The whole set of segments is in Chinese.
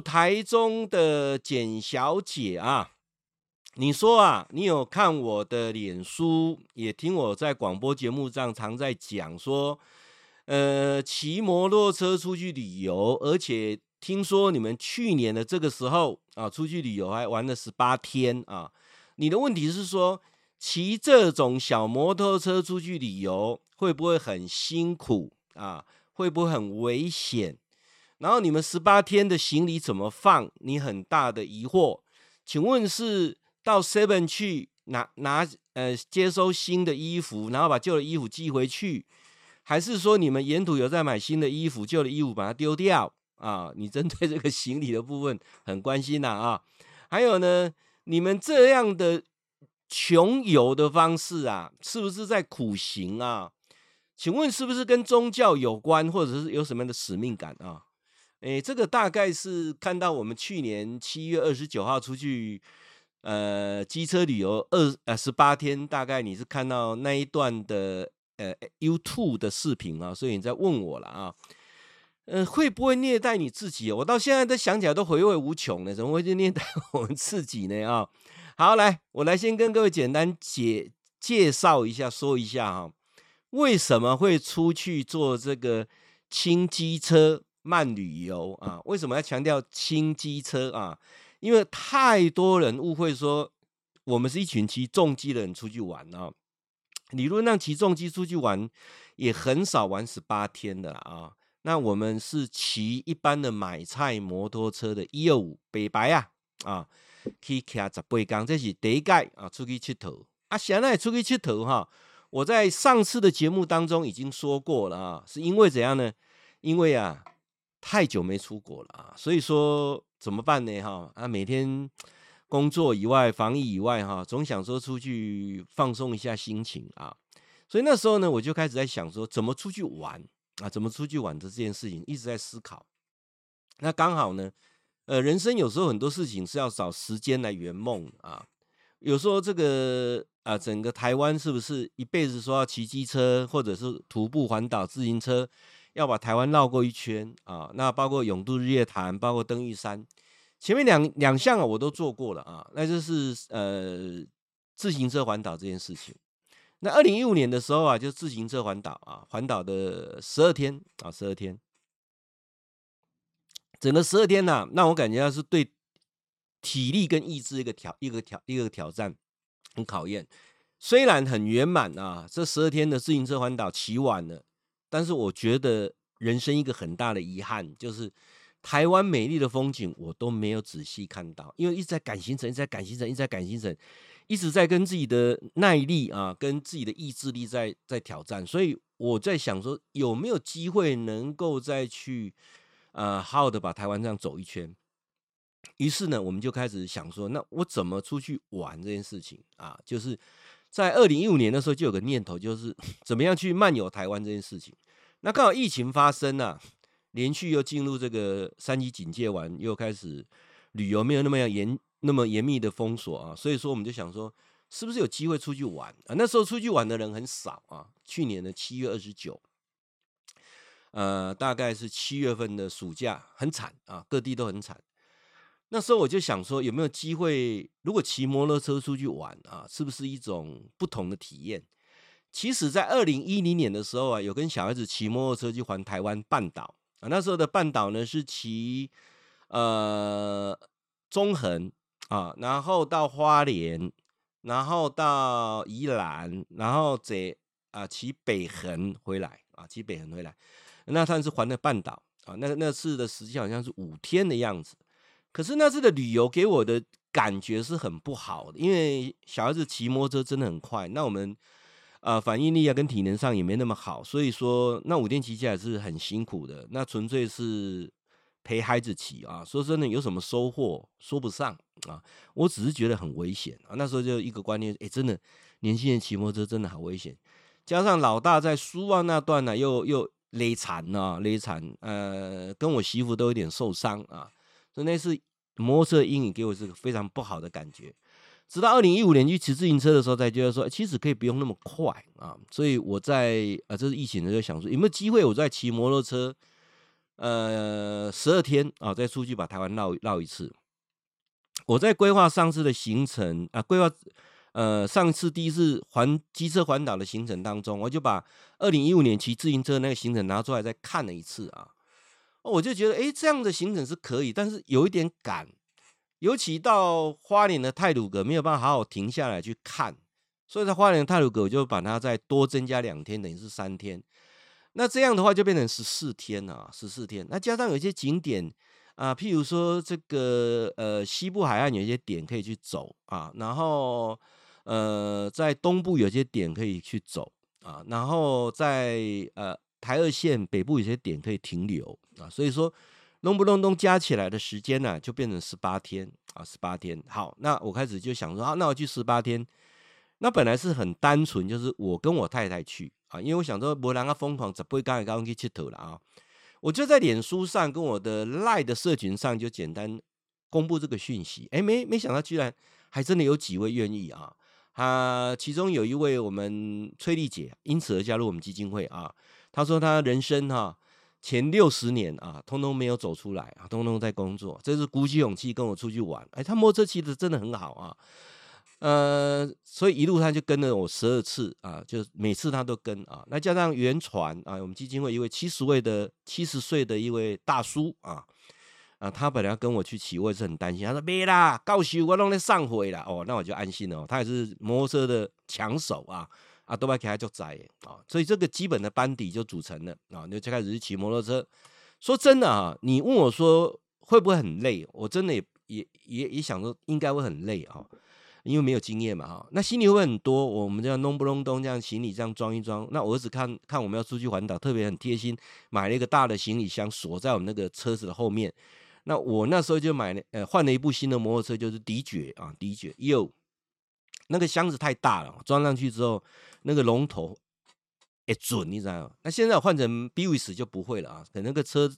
台中的简小姐啊，你说啊，你有看我的脸书，也听我在广播节目上常在讲说，呃，骑摩托车出去旅游，而且听说你们去年的这个时候啊，出去旅游还玩了十八天啊。你的问题是说，骑这种小摩托车出去旅游会不会很辛苦啊？会不会很危险？然后你们十八天的行李怎么放？你很大的疑惑，请问是到 Seven 去拿拿呃接收新的衣服，然后把旧的衣服寄回去，还是说你们沿途有在买新的衣服，旧的衣服把它丢掉啊？你针对这个行李的部分很关心呐啊？还有呢，你们这样的穷游的方式啊，是不是在苦行啊？请问是不是跟宗教有关，或者是有什么样的使命感啊？诶，这个大概是看到我们去年七月二十九号出去，呃，机车旅游二呃十八天，大概你是看到那一段的呃 YouTube 的视频啊，所以你在问我了啊，呃，会不会虐待你自己？我到现在都想起来都回味无穷呢，怎么会去虐待 我们自己呢？啊，好，来，我来先跟各位简单介介绍一下，说一下哈。为什么会出去坐这个轻机车慢旅游啊？为什么要强调轻机车啊？因为太多人误会说我们是一群骑重机的人出去玩啊。理论上骑重机出去玩也很少玩十八天的啊。那我们是骑一般的买菜摩托车的一二五北白啊啊，去骑十八天，这是第一届啊，出去佚佗啊，现在出去佚佗哈。我在上次的节目当中已经说过了啊，是因为怎样呢？因为啊，太久没出国了啊，所以说怎么办呢？哈啊，每天工作以外、防疫以外，哈，总想说出去放松一下心情啊。所以那时候呢，我就开始在想说，怎么出去玩啊？怎么出去玩的这件事情，一直在思考。那刚好呢，呃，人生有时候很多事情是要找时间来圆梦啊。有时候这个。啊，整个台湾是不是一辈子说要骑机车，或者是徒步环岛自行车，要把台湾绕过一圈啊？那包括永渡日月潭，包括登玉山，前面两两项啊，我都做过了啊。那就是呃，自行车环岛这件事情。那二零一五年的时候啊，就自行车环岛啊，环岛的十二天啊，十二天，整个十二天呢、啊，那我感觉到是对体力跟意志一个挑一个挑一个挑战。很考验，虽然很圆满啊，这十二天的自行车环岛骑完了，但是我觉得人生一个很大的遗憾就是台湾美丽的风景我都没有仔细看到，因为一直在赶行程，一直在赶行程，一直在赶行程，一直在跟自己的耐力啊，跟自己的意志力在在挑战，所以我在想说有没有机会能够再去呃好好的把台湾这样走一圈。于是呢，我们就开始想说，那我怎么出去玩这件事情啊？就是在二零一五年的时候，就有个念头，就是 怎么样去漫游台湾这件事情。那刚好疫情发生啊，连续又进入这个三级警戒完，又开始旅游没有那么严那么严密的封锁啊，所以说我们就想说，是不是有机会出去玩啊？那时候出去玩的人很少啊。去年的七月二十九，呃，大概是七月份的暑假，很惨啊，各地都很惨。那时候我就想说，有没有机会，如果骑摩托车出去玩啊，是不是一种不同的体验？其实，在二零一零年的时候啊，有跟小孩子骑摩托车去环台湾半岛啊。那时候的半岛呢，是骑呃中横啊，然后到花莲，然后到宜兰，然后再啊骑北横回来啊，骑北横回来。那算是环的半岛啊。那那次的时间好像是五天的样子。可是那次的旅游给我的感觉是很不好的，因为小孩子骑摩托车真的很快，那我们啊、反应力啊跟体能上也没那么好，所以说那五天骑起来是很辛苦的，那纯粹是陪孩子骑啊。说真的，有什么收获说不上啊，我只是觉得很危险啊。那时候就一个观念，哎，真的年轻人骑摩托车真的好危险，加上老大在苏澳那段呢、又又勒残啊勒残，呃，跟我媳妇都有点受伤啊。所以那次摩托车的阴影给我是个非常不好的感觉。直到二零一五年去骑自行车的时候，才觉得说，其实可以不用那么快啊。所以我在啊，这是疫情的时候想说，有没有机会我在骑摩托车呃十二天啊，再出去把台湾绕绕一次。我在规划上次的行程啊，规划呃上次第一次环机车环岛的行程当中，我就把二零一五年骑自行车那个行程拿出来再看了一次啊，我就觉得诶，这样的行程是可以，但是有一点赶，尤其到花莲的太鲁阁没有办法好好停下来去看，所以在花莲的太鲁阁我就把它再多增加两天，等于是三天。那这样的话就变成十四天啊，十四天。那加上有一些景点。啊，譬如说这个呃西部海岸有一些点可以去走啊，然后呃在东部有些点可以去走啊，然后在呃台二线北部有些点可以停留啊，所以说隆不隆咚加起来的时间呢，就变成十八天啊，十八天。好，那我开始就想说，啊，那我去十八天，那本来是很单纯，就是我跟我太太去啊，因为我想说没人啊疯狂，只不会刚才刚去佚佗了啊。我就在脸书上跟我的赖的社群上就简单公布这个讯息，哎，没没想到居然还真的有几位愿意啊！啊，其中有一位我们崔丽姐，因此而加入我们基金会啊。他说他人生哈、前六十年啊，通通没有走出来啊，通通在工作，这是鼓起勇气跟我出去玩。哎，他摩托车骑的真的很好啊。呃，所以一路他就跟了我十二次啊，就每次他都跟啊。那加上原传啊，我们基金会一位七十位的七十岁的一位大叔啊，啊，他本来要跟我去骑，我也是很担心。他说别啦，告诉我弄来上回了哦，那我就安心了。他也是摩托车的抢手啊，啊，都把给他就宰啊，所以这个基本的班底就组成了啊，你就开始去骑摩托车。说真的啊，你问我说会不会很累？我真的也也也也想说应该会很累啊。因为没有经验嘛，哈，那行李会很多，我们这样弄不隆咚这样行李这样装一装。那我儿子看看我们要出去环岛，特别很贴心，买了一个大的行李箱锁在我们那个车子的后面。那我那时候就买了，呃，换了一部新的摩托车，就是迪爵啊，迪爵。哟，那个箱子太大了，装上去之后，那个龙头也准，你知道吗？那现在换成 Biwis 就不会了啊，跟那个车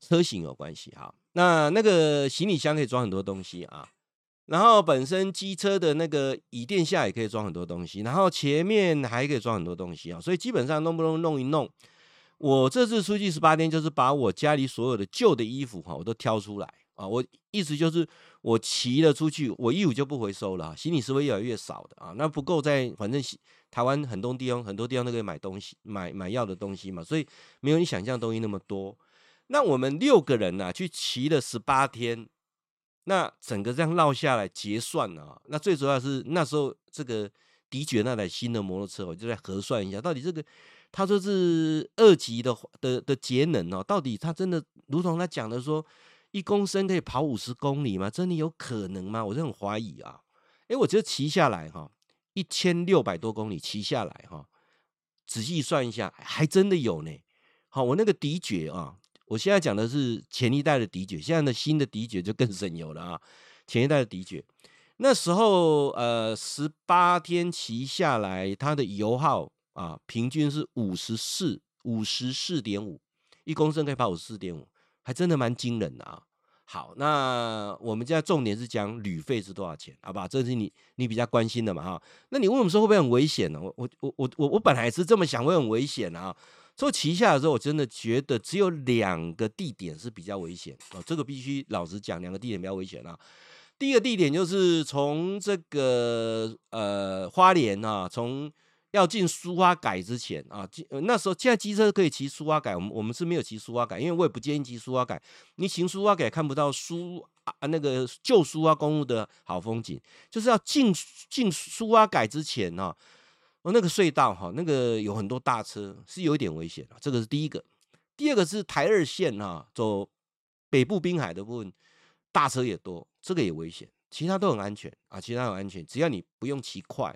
车型有关系哈。那那个行李箱可以装很多东西啊。然后本身机车的那个椅垫下也可以装很多东西，然后前面还可以装很多东西啊，所以基本上弄不弄弄一弄，我这次出去十八天就是把我家里所有的旧的衣服哈，我都挑出来啊，我意思就是我骑了出去，我一五就不回收了，行李是会越来越少的啊，那不够在反正台湾很多地方很多地方都可以买东西买买要的东西嘛，所以没有你想象东西那么多。那我们六个人呢，去骑了十八天。那整个这样绕下来结算啊，那最主要是那时候这个迪爵那台新的摩托车，我就在核算一下，到底这个他说是二级的的的节能哦，到底他真的如同他讲的说一公升可以跑五十公里吗？真的有可能吗？我就很怀疑啊。诶，我觉得骑下来哈，一千六百多公里骑下来哈，仔细算一下，还真的有呢。好，我那个迪爵啊。我现在讲的是前一代的迪爵，现在的新的迪爵就更省油了啊！前一代的迪爵，那时候呃十八天骑下来，它的油耗啊平均是五十四五十四点五，一公升可以跑五十四点五，还真的蛮惊人的啊！好，那我们现在重点是讲旅费是多少钱，好吧？这是你你比较关心的嘛哈？那你问我们说会不会很危险呢？我我我我我本来是这么想，会很危险啊。所以骑下的时候，我真的觉得只有两个地点是比较危险哦。这个必须老实讲，两个地点比较危险啊。第一个地点就是从这个呃花莲啊，从要进苏花改之前啊，那时候现在机车可以骑苏花改，我们我们是没有骑苏花改，因为我也不建议骑苏花改。你骑苏花改看不到苏啊那个旧苏花公路的好风景，就是要进进苏花改之前啊。哦，那个隧道哈，那个有很多大车，是有一点危险啊。这个是第一个，第二个是台二线哈，走北部滨海的部分，大车也多，这个也危险。其他都很安全啊，其他很安全，只要你不用骑快，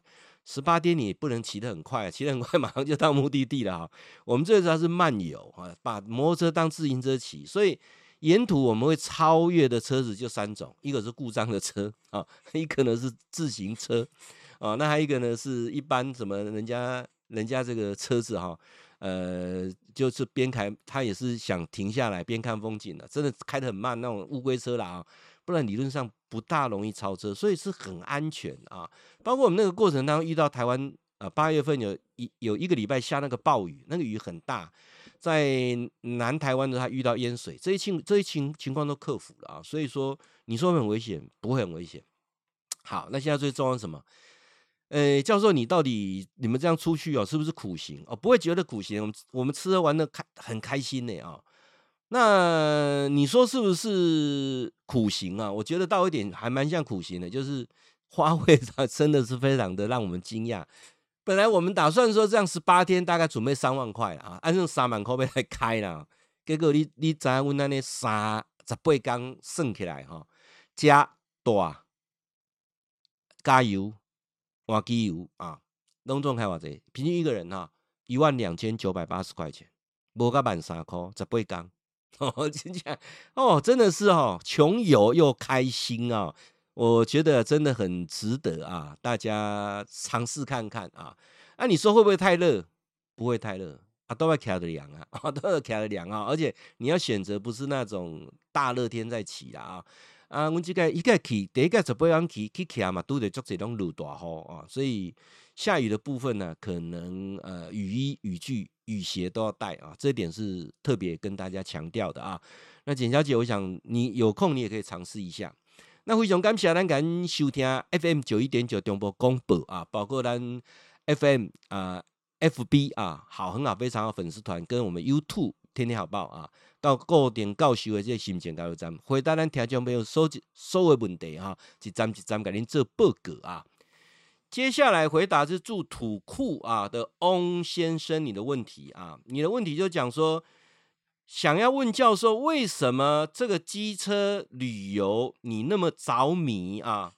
十八天你不能骑得很快，骑得很快 马上就到目的地了哈。我们这个主要是慢游啊，把摩托车当自行车骑，所以沿途我们会超越的车子就三种，一个是故障的车啊，一个呢是自行车。哦，那还有一个呢，是一般什么人家人家这个车子哈，呃，就是边开，他也是想停下来边看风景的，真的开得很慢那种乌龟车啦啊，不然理论上不大容易超车，所以是很安全啊。包括我们那个过程当中遇到台湾啊，八月份有一有一个礼拜下那个暴雨，那个雨很大，在南台湾的他遇到淹水，这一情这一情情况都克服了啊，所以说你说很危险，不会很危险。好，那现在最重要是什么？呃，教授，你到底你们这样出去哦，是不是苦行哦？不会觉得苦行，我们我们吃喝玩乐开很开心呢啊。那你说是不是苦行啊？我觉得到一点还蛮像苦行的，就是 花费它真的是非常的让我们惊讶。本来我们打算说这样十八天大概准备三万块啊，按照三万块来开了，结果你你知我那那三十八天算起来哈，加大加油。换机油啊，拢总开偌济，平均一个人哈一万两千九百八十块钱，无甲万三块，十八天 哦，真的哦，真的是哦，穷游又开心啊，我觉得真的很值得啊，大家尝试看看啊。那、啊、你说会不会太热？不会太热啊，都要开着凉啊，都要开着凉啊，而且你要选择不是那种大热天再骑啦啊。啊，阮即个一个去，第一个十八天去去骑嘛，拄着足这种路大雨啊，所以下雨的部分呢，可能呃雨衣、雨具、雨鞋都要带啊，这点是特别跟大家强调的啊。那简小姐，我想你有空你也可以尝试一下。那非常感谢咱敢收听 FM 九一点九中波广播啊，包括咱 FM 啊、FB 啊，好很好非常好粉丝团跟我们 YouTube 天天好报啊。到固定教授的这个新店加油站，回答咱听众朋友所所有问题哈，一站一站给您做报告啊。接下来回答是住土库啊的翁先生你的问题啊，你的问题就讲说，想要问教授为什么这个机车旅游你那么着迷啊，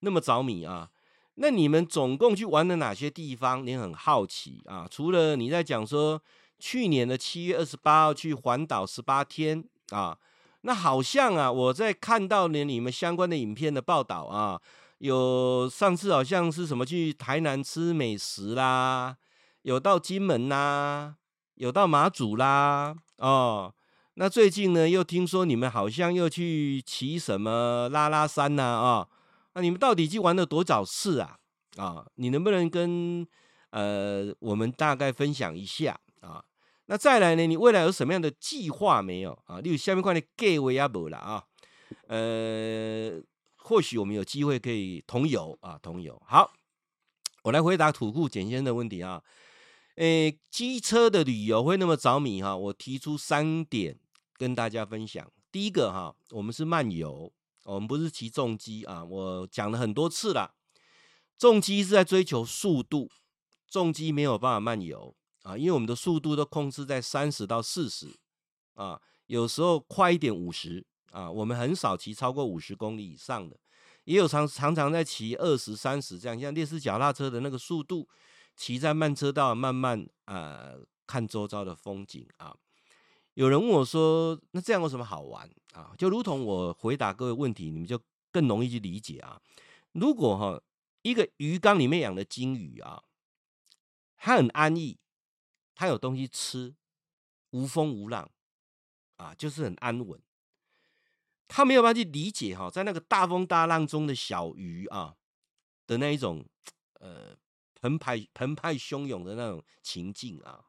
那么着迷啊？那你们总共去玩了哪些地方？你很好奇啊？除了你在讲说。去年的七月二十八号去环岛十八天啊，那好像啊，我在看到呢你们相关的影片的报道啊，有上次好像是什么去台南吃美食啦，有到金门啦，有到马祖啦，哦，那最近呢又听说你们好像又去骑什么拉拉山呐啊，那你们到底去玩了多少次啊？啊，你能不能跟呃我们大概分享一下啊？那再来呢？你未来有什么样的计划没有啊？例如下面块的计划也无了啊。呃，或许我们有机会可以同游啊，同游。好，我来回答土库简先生的问题啊。诶，机车的旅游会那么着迷哈、我提出三点跟大家分享。第一个哈、我们是漫游，我们不是骑重机啊。我讲了很多次了，重机是在追求速度，重机没有办法漫游。啊，因为我们的速度都控制在三十到四十，啊，有时候快一点五十，啊，我们很少骑超过五十公里以上的，也有常常常在骑二十三十这样，像类似脚踏车的那个速度，骑在慢车道慢慢啊看周遭的风景啊。有人问我说，那这样有什么好玩啊？就如同我回答各位问题，你们就更容易去理解啊。如果哈一个鱼缸里面养的金鱼啊，它很安逸。它有东西吃，无风无浪，啊，就是很安稳。他没有办法去理解哈，在那个大风大浪中的小鱼啊的那一种呃澎湃澎湃汹涌的那种情境啊，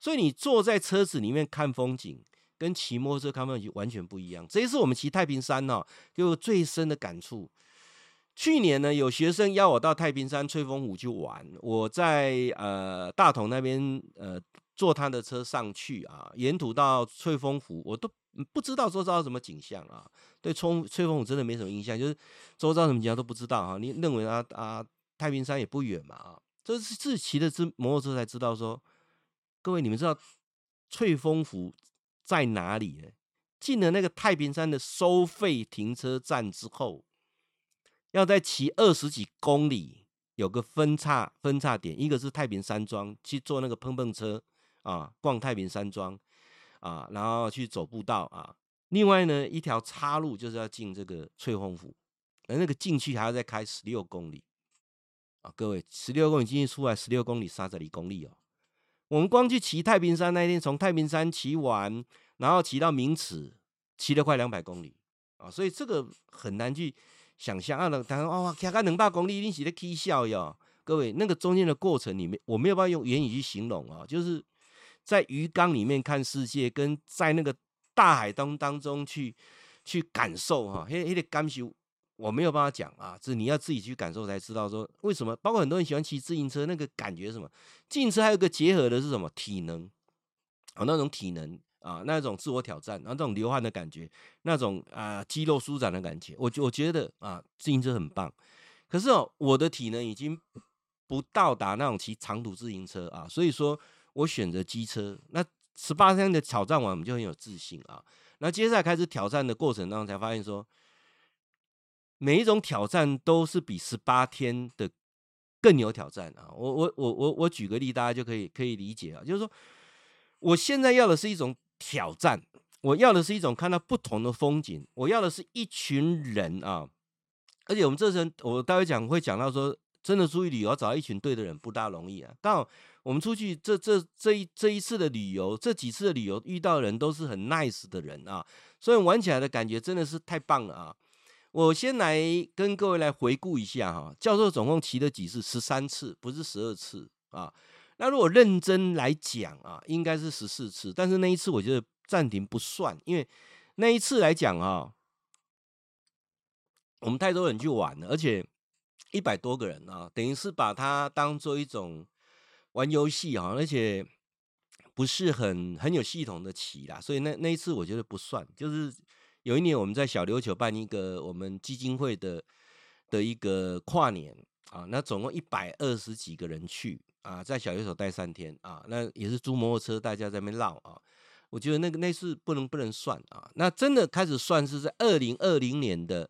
所以你坐在车子里面看风景，跟骑摩托车看风景完全不一样。这一次我们骑太平山呢，给我最深的感触。去年呢，有学生邀我到太平山翠峰湖去玩，我在呃大同那边呃坐他的车上去啊，沿途到翠峰湖，我都不知道周遭什么景象啊，对冲翠峰湖真的没什么印象，就是周遭什么景象都不知道哈。你认为啊啊太平山也不远嘛啊，这是自己骑的这摩托车才知道说，各位你们知道翠峰湖在哪里呢？进了那个太平山的收费停车站之后。要再骑二十几公里，有个分岔分岔点，一个是太平山庄，去坐那个碰碰车啊，逛太平山庄啊，然后去走步道啊。另外呢，一条岔路就是要进这个翠峰湖，而那个进去还要再开十六公里啊。各位，十六公里进去出来十六公里，三十里公里哦。我们光去骑太平山那一天，从太平山骑完，然后骑到明池，骑了快两百公里啊，所以这个很难去。想象啊，那当然哦，骑个两百公里，一定是在起笑哟。各位，那个中间的过程里面，我没有办法用言语去形容啊。就是在鱼缸里面看世界，跟在那个大海当当中去去感受哈，嘿，嘿，的感受我没有办法讲啊，这你要自己去感受才知道说为什么。包括很多人喜欢骑自行车，那个感觉是什么？自行车还有个结合的是什么？体能啊，那种体能啊，那种自我挑战，然后这种流汗的感觉，那种啊肌肉舒展的感觉，我我觉得啊，自行车很棒。可是哦，我的体能已经不到达那种骑长途自行车啊，所以说。我选择机车，那十八天的挑战完，我们就很有自信啊。那接下来开始挑战的过程当中，才发现说，每一种挑战都是比十八天的更有挑战啊。我我我我我举个例，大家就可以可以理解啊。就是说，我现在要的是一种挑战，我要的是一种看到不同的风景，我要的是一群人啊。而且我们这阵，我待会讲会讲到说，真的出去旅游找一群对的人不大容易啊。刚好。我们出去这这这一这一次的旅游，这几次的旅游遇到的人都是很 nice 的人啊，所以玩起来的感觉真的是太棒了啊！我先来跟各位来回顾一下哈，教授总共骑了几次？十三次，不是十二次啊。那如果认真来讲啊，应该是十四次，但是那一次我觉得暂停不算，因为那一次来讲啊，我们太多人去玩了，而且一百多个人啊，等于是把它当做一种。玩游戏啊，而且不是很很有系统的棋啦，所以那那一次我觉得不算。就是有一年我们在小琉球办一个我们基金会的的一个跨年啊，那总共一百二十几个人去啊，在小琉球待三天啊，那也是租摩托车，大家在那边绕啊。我觉得那个那次不能不能算啊，那真的开始算是在二零二零年的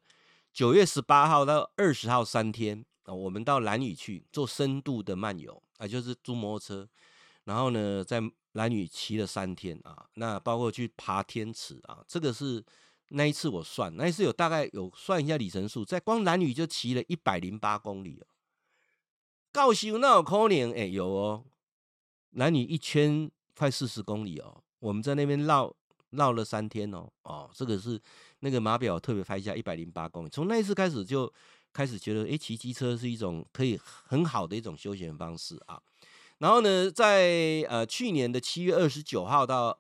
九月十八号到二十号三天啊，我们到兰屿去做深度的漫游。啊，就是租摩托车，然后呢，在兰屿骑了三天啊，那包括去爬天池啊，这个是那一次我算，那一次有大概有算一下里程数，在光兰屿就骑了一百零八公里哦。高雄那有可能哎有哦，兰屿一圈快四十公里哦，我们在那边绕绕了三天哦，哦，这个是那个码表特别拍一下一百零八公里，从那一次开始就。开始觉得，诶，骑机车是一种可以很好的一种休闲方式啊。然后呢，在呃去年的七月二十九号到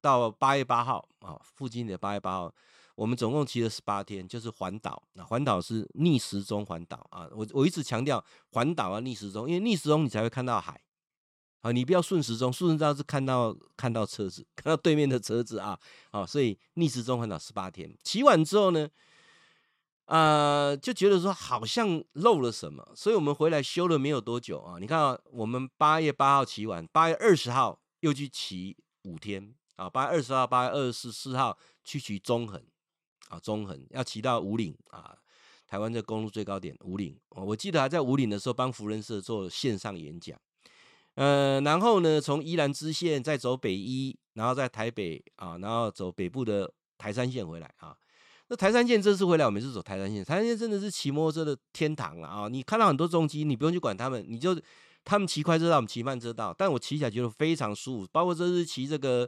到八月八号啊，附近的八月八号，我们总共骑了十八天，就是环岛。那环岛是逆时钟环岛啊。我我一直强调环岛啊，逆时钟，因为逆时钟你才会看到海啊。你不要顺时钟，顺时钟是看到看到车子，看到对面的车子啊。啊，所以逆时钟环岛十八天，骑完之后呢，呃，就觉得说好像漏了什么，所以我们回来修了没有多久啊。你看啊，我们八月八号骑完，八月二十号又去骑五天啊。八月二十号、八月二十四号去骑中横啊，中横要骑到武岭啊，台湾这公路最高点武岭。我记得还在武岭的时候帮福仁社做线上演讲。呃，然后呢，从宜兰支线再走北一，然后在台北啊，然后走北部的台三线回来啊。那台三线这次回来，我们是走台三线。台三线真的是骑摩托车的天堂了啊！你看到很多重机，你不用去管他们，你就他们骑快车道，我们骑慢车道。但我骑起来觉得非常舒服。包括这次骑这个，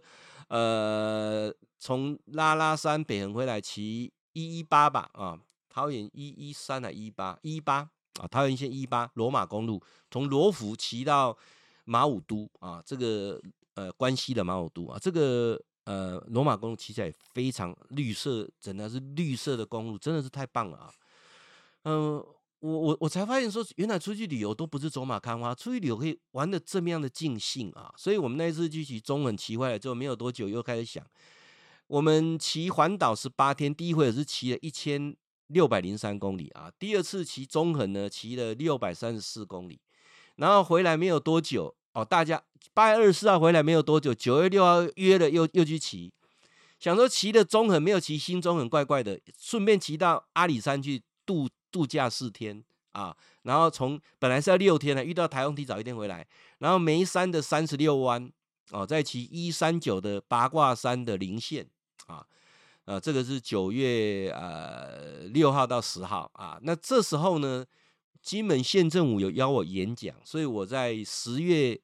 呃，从拉拉山北横回来骑一一八吧啊，桃园一一三还一八一八啊，桃园线一八罗马公路，从罗浮骑到马武都啊，这个呃关西的马武都啊，这个。呃，罗马公路骑起来非常绿色，真的是绿色的公路，真的是太棒了啊！嗯、我我我才发现说，原来出去旅游都不是走马看花，出去旅游可以玩的这么样的尽兴啊！所以我们那一次去骑中横骑坏了之后，没有多久又开始想，我们骑环岛十八天，第一回是骑了一千六百零三公里啊，第二次骑中横呢，骑了六百三十四公里，然后回来没有多久。哦，大家八月二十四号回来没有多久，九月六号约了又又去骑，想说骑的中横没有骑新中横，怪怪的，顺便骑到阿里山去度度假四天啊，然后从本来是要六天的，遇到台风提早一天回来，然后梅山的三十六弯哦，再骑一三九的八卦山的零线啊，呃，这个是九月呃六号到十号啊，那这时候呢，金门县政府有邀我演讲，所以我在十月。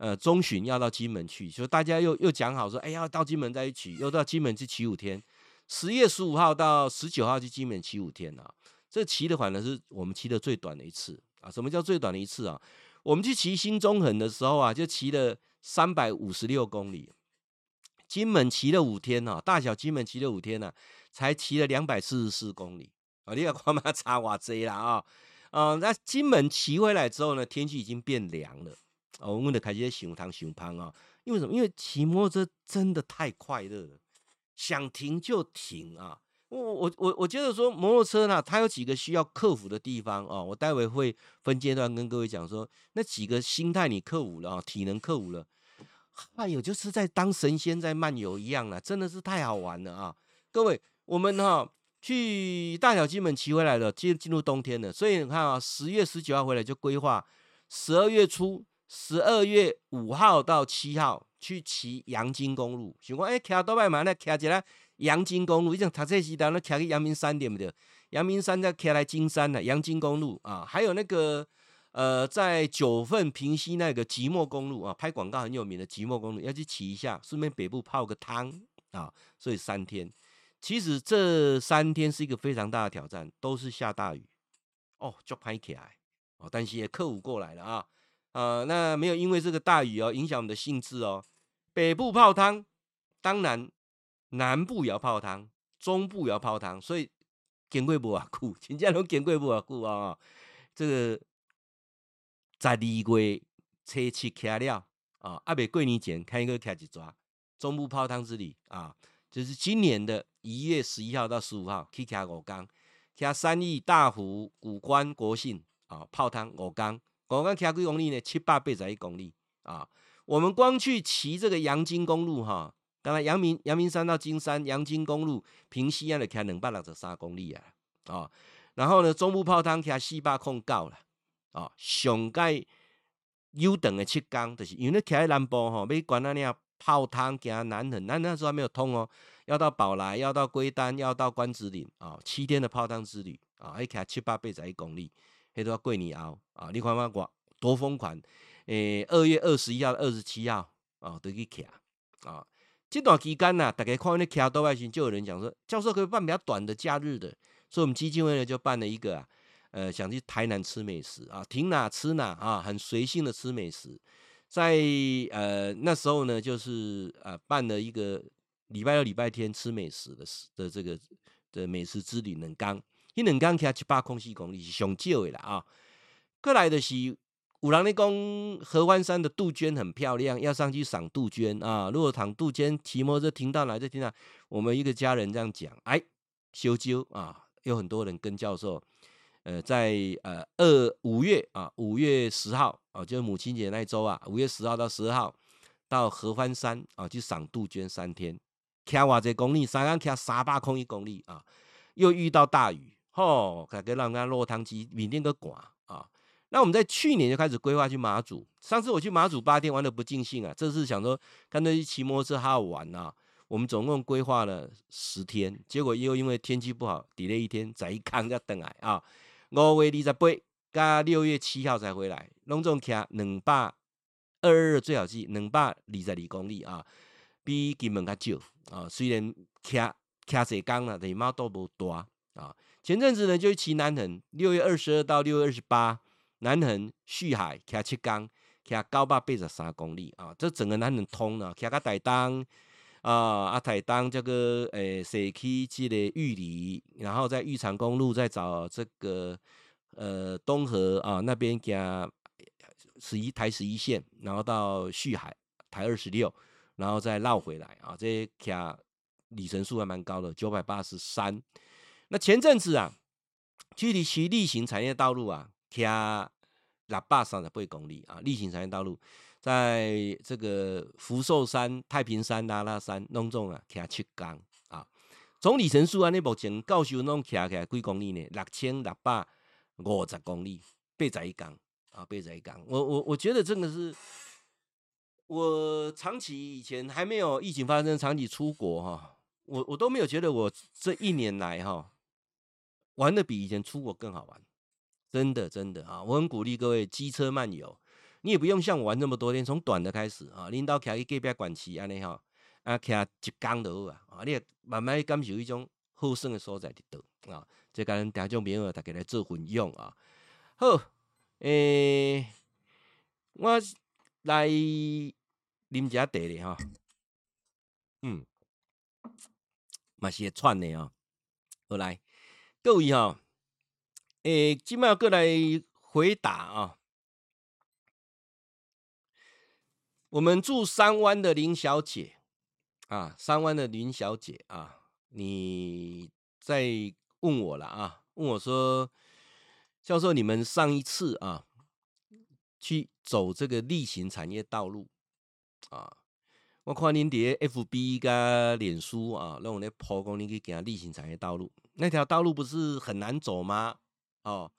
呃，中旬要到金门去，所以大家又又讲好说，哎，呀到金门再一起，又到金门去骑五天。十月十五号到十九号去金门骑五天啊，这骑的反正是我们骑的最短的一次啊。什么叫最短的一次啊？我们去骑新中横的时候啊，就骑了三百五十六公里。金门骑了五天啊，大小金门骑了五天呢、啊，才骑了两百四十四公里啊！你要看嘛，差哇这啦啊！嗯，那金门骑回来之后呢，天气已经变凉了哦，我们就开始想汤想胖啊！因为什么？因为骑摩托车真的太快乐了，想停就停啊！我我我我觉得说摩托车呢，它有几个需要克服的地方哦，我待会会分阶段跟各位讲说，那几个心态你克服了啊，体能克服了。还有就是在当神仙在漫游一样了，真的是太好玩了啊！各位，我们哈、去大小金门骑回来了，进进入冬天了，所以你看啊，十月十九号回来就规划十二月初，十二月五号到七号去骑阳金公路。想讲哎，骑多摆嘛，那骑一个阳金公路，以前读册时代那骑去阳明山对不对？阳明山再骑来金山的阳金公路啊，还有那个。呃，在九份平溪那个即墨公路啊，拍广告很有名的即墨公路，要去骑一下，顺便北部泡个汤啊。所以三天，其实这三天是一个非常大的挑战，都是下大雨哦，就拍起来哦，但是也克服过来了啊。呃，那没有因为这个大雨哦，影响我们的兴致哦。北部泡汤，当然南部也要泡汤，中部也要泡汤，所以见过无啊久，真正拢见过无啊久啊，这个。十二月初七开了啊，阿未过年前开一个开一抓中部泡汤之旅啊，就是今年的一月十一号到十五号去开五天，开三义、大湖、古关、国信啊泡汤五天，五天开几公里呢？七八八十一公里啊。我们光去骑这个阳金公路哈，当然阳明阳明山到金山阳金公路平西岸的开两百六十三公里啊啊，然后呢中部泡汤开四百空够了。啊，上盖优等的七天，就是因为你徛在南部吼，要关那里泡汤，行南横，那那时候还没有通哦，要到宝来，要到龟丹，要到关子岭啊，七天的泡汤之旅啊，还徛七八八十一公里，迄都要过年后啊，你看嘛我多疯狂，诶、二月二十一号、二十七号啊，都去骑啊，这段期间呐，大家看那徛多外群，就有人讲说，教授可以办比较短的假日的，所以我们基金会呢就办了一个啊。呃，想去台南吃美食啊，停哪吃哪啊，很随性的吃美食。在呃那时候呢，就是呃办了一个礼拜六、礼拜天吃美食的的这个的美食之旅，两天，一两天开七八公里公里是上少的啦啊。过来的是有人咧讲合欢山的杜鹃很漂亮，要上去赏杜鹃啊。如果躺杜鹃，骑摩托车停到哪就停哪。我们一个家人这样讲，哎，修鸠啊，有很多人跟教授。呃，在呃二五月啊，五月十号啊，就是母亲节那一周啊，五月十号到十二号，到合欢山啊去赏杜鹃三天，骑偌济公里，三天骑三百空一公里啊，又遇到大雨，吼，给给让人家落汤鸡，明天个寡啊。那我们在去年就开始规划去马祖，上次我去马祖八天玩得不尽兴啊，这次想说干脆去骑摩托车好好玩啊。我们总共规划了十天，结果又因为天气不好，delay 一天，再一扛再等来啊。五月二十八加六月七号才回来，拢总骑两百二二二最好记两百二十二公里啊，比金门较少啊。虽然骑骑侪工了，但是猫都无大啊。前阵子呢，就骑南横，六月二十二到六月二十八，南横旭海骑七江，骑九百八十三公里啊。这整个南横通了，骑到台东。啊，阿台当这个诶，社区这个玉里，然后在玉长公路再找这个呃东河啊那边加十一台十一线，然后到旭海台二十六，然后再绕回来啊，这些卡里程数还蛮高的，九百八十三。那前阵子啊，距离其例行产业道路啊，卡六百三十八公里啊，例行产业道路。在这个福寿山、太平山、拉拉山弄中啊，骑七缸啊，总里程数啊，你目前高速弄骑起来几公里呢？六千六百五十公里，八十一缸啊，八十一缸。我我我觉得真的是，我长期以前还没有疫情发生，长期出国哈，我我都没有觉得我这一年来哈玩的比以前出国更好玩，真的真的啊，我很鼓励各位机车漫游。你也不用像我玩那么多天，从短的开始啊，领导骑去隔壁管区安尼哈，啊骑一工就好啊，啊你也慢慢感受一种好耍的所在伫倒啊，这跟听众朋友大家来做分享啊。好，诶、我来啉家茶的哈，嗯，嘛是会串的啊。好来，各位哈，诶，今麦过来回答啊。我们住三湾的林小姐啊，三湾的林小姐啊，你在问我了啊？问我说，教授，你们上一次啊，去走这个例行产业道路啊，我看您在 FB 跟脸书啊，让我来抛光，你可以给他力行产业道路，那条道路不是很难走吗？哦。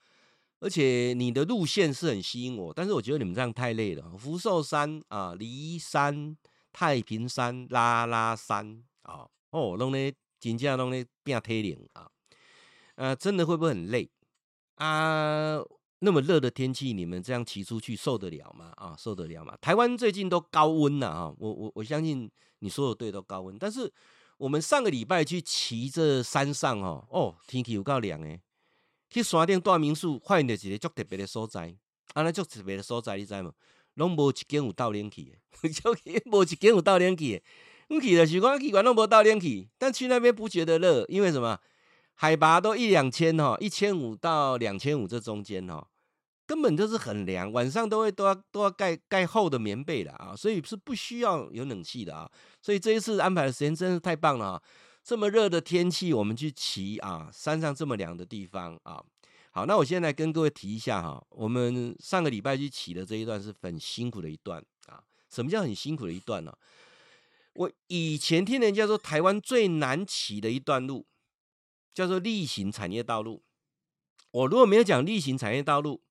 而且你的路线是很吸引我，但是我觉得你们这样太累了。福寿山啊，梨山、太平山、拉拉山啊，哦，弄咧真正弄咧变体力啊，呃，真的会不会很累啊？那么热的天气，你们这样骑出去受得了吗？啊，受得了吗？台湾最近都高温了啊，我我我相信你说的对，都高温。但是我们上个礼拜去骑这山上哦，哦，天气有够凉诶。去山顶住民宿，发现着一个足特别的所在。安尼足特别的所在，你知无？拢无一间有倒冷气的，就无一间有倒冷气的。我去的是我去，我拢无倒冷气。但去那边不觉得热，因为什么？海拔都一两千哈，一千五到两千五这中间哈，根本就是很凉。晚上都会都要都要盖盖厚的棉被的啊，所以是不需要有冷气的啊。所以这一次安排的时间真是太棒了啊！这么热的天气，我们去骑啊，山上这么凉的地方啊，好，那我现在跟各位提一下哈，我们上个礼拜去骑的这一段是很辛苦的一段啊。什么叫很辛苦的一段呢？我以前听人家说，台湾最难骑的一段路叫做力行产业道路。我如果没有讲力行产业道路，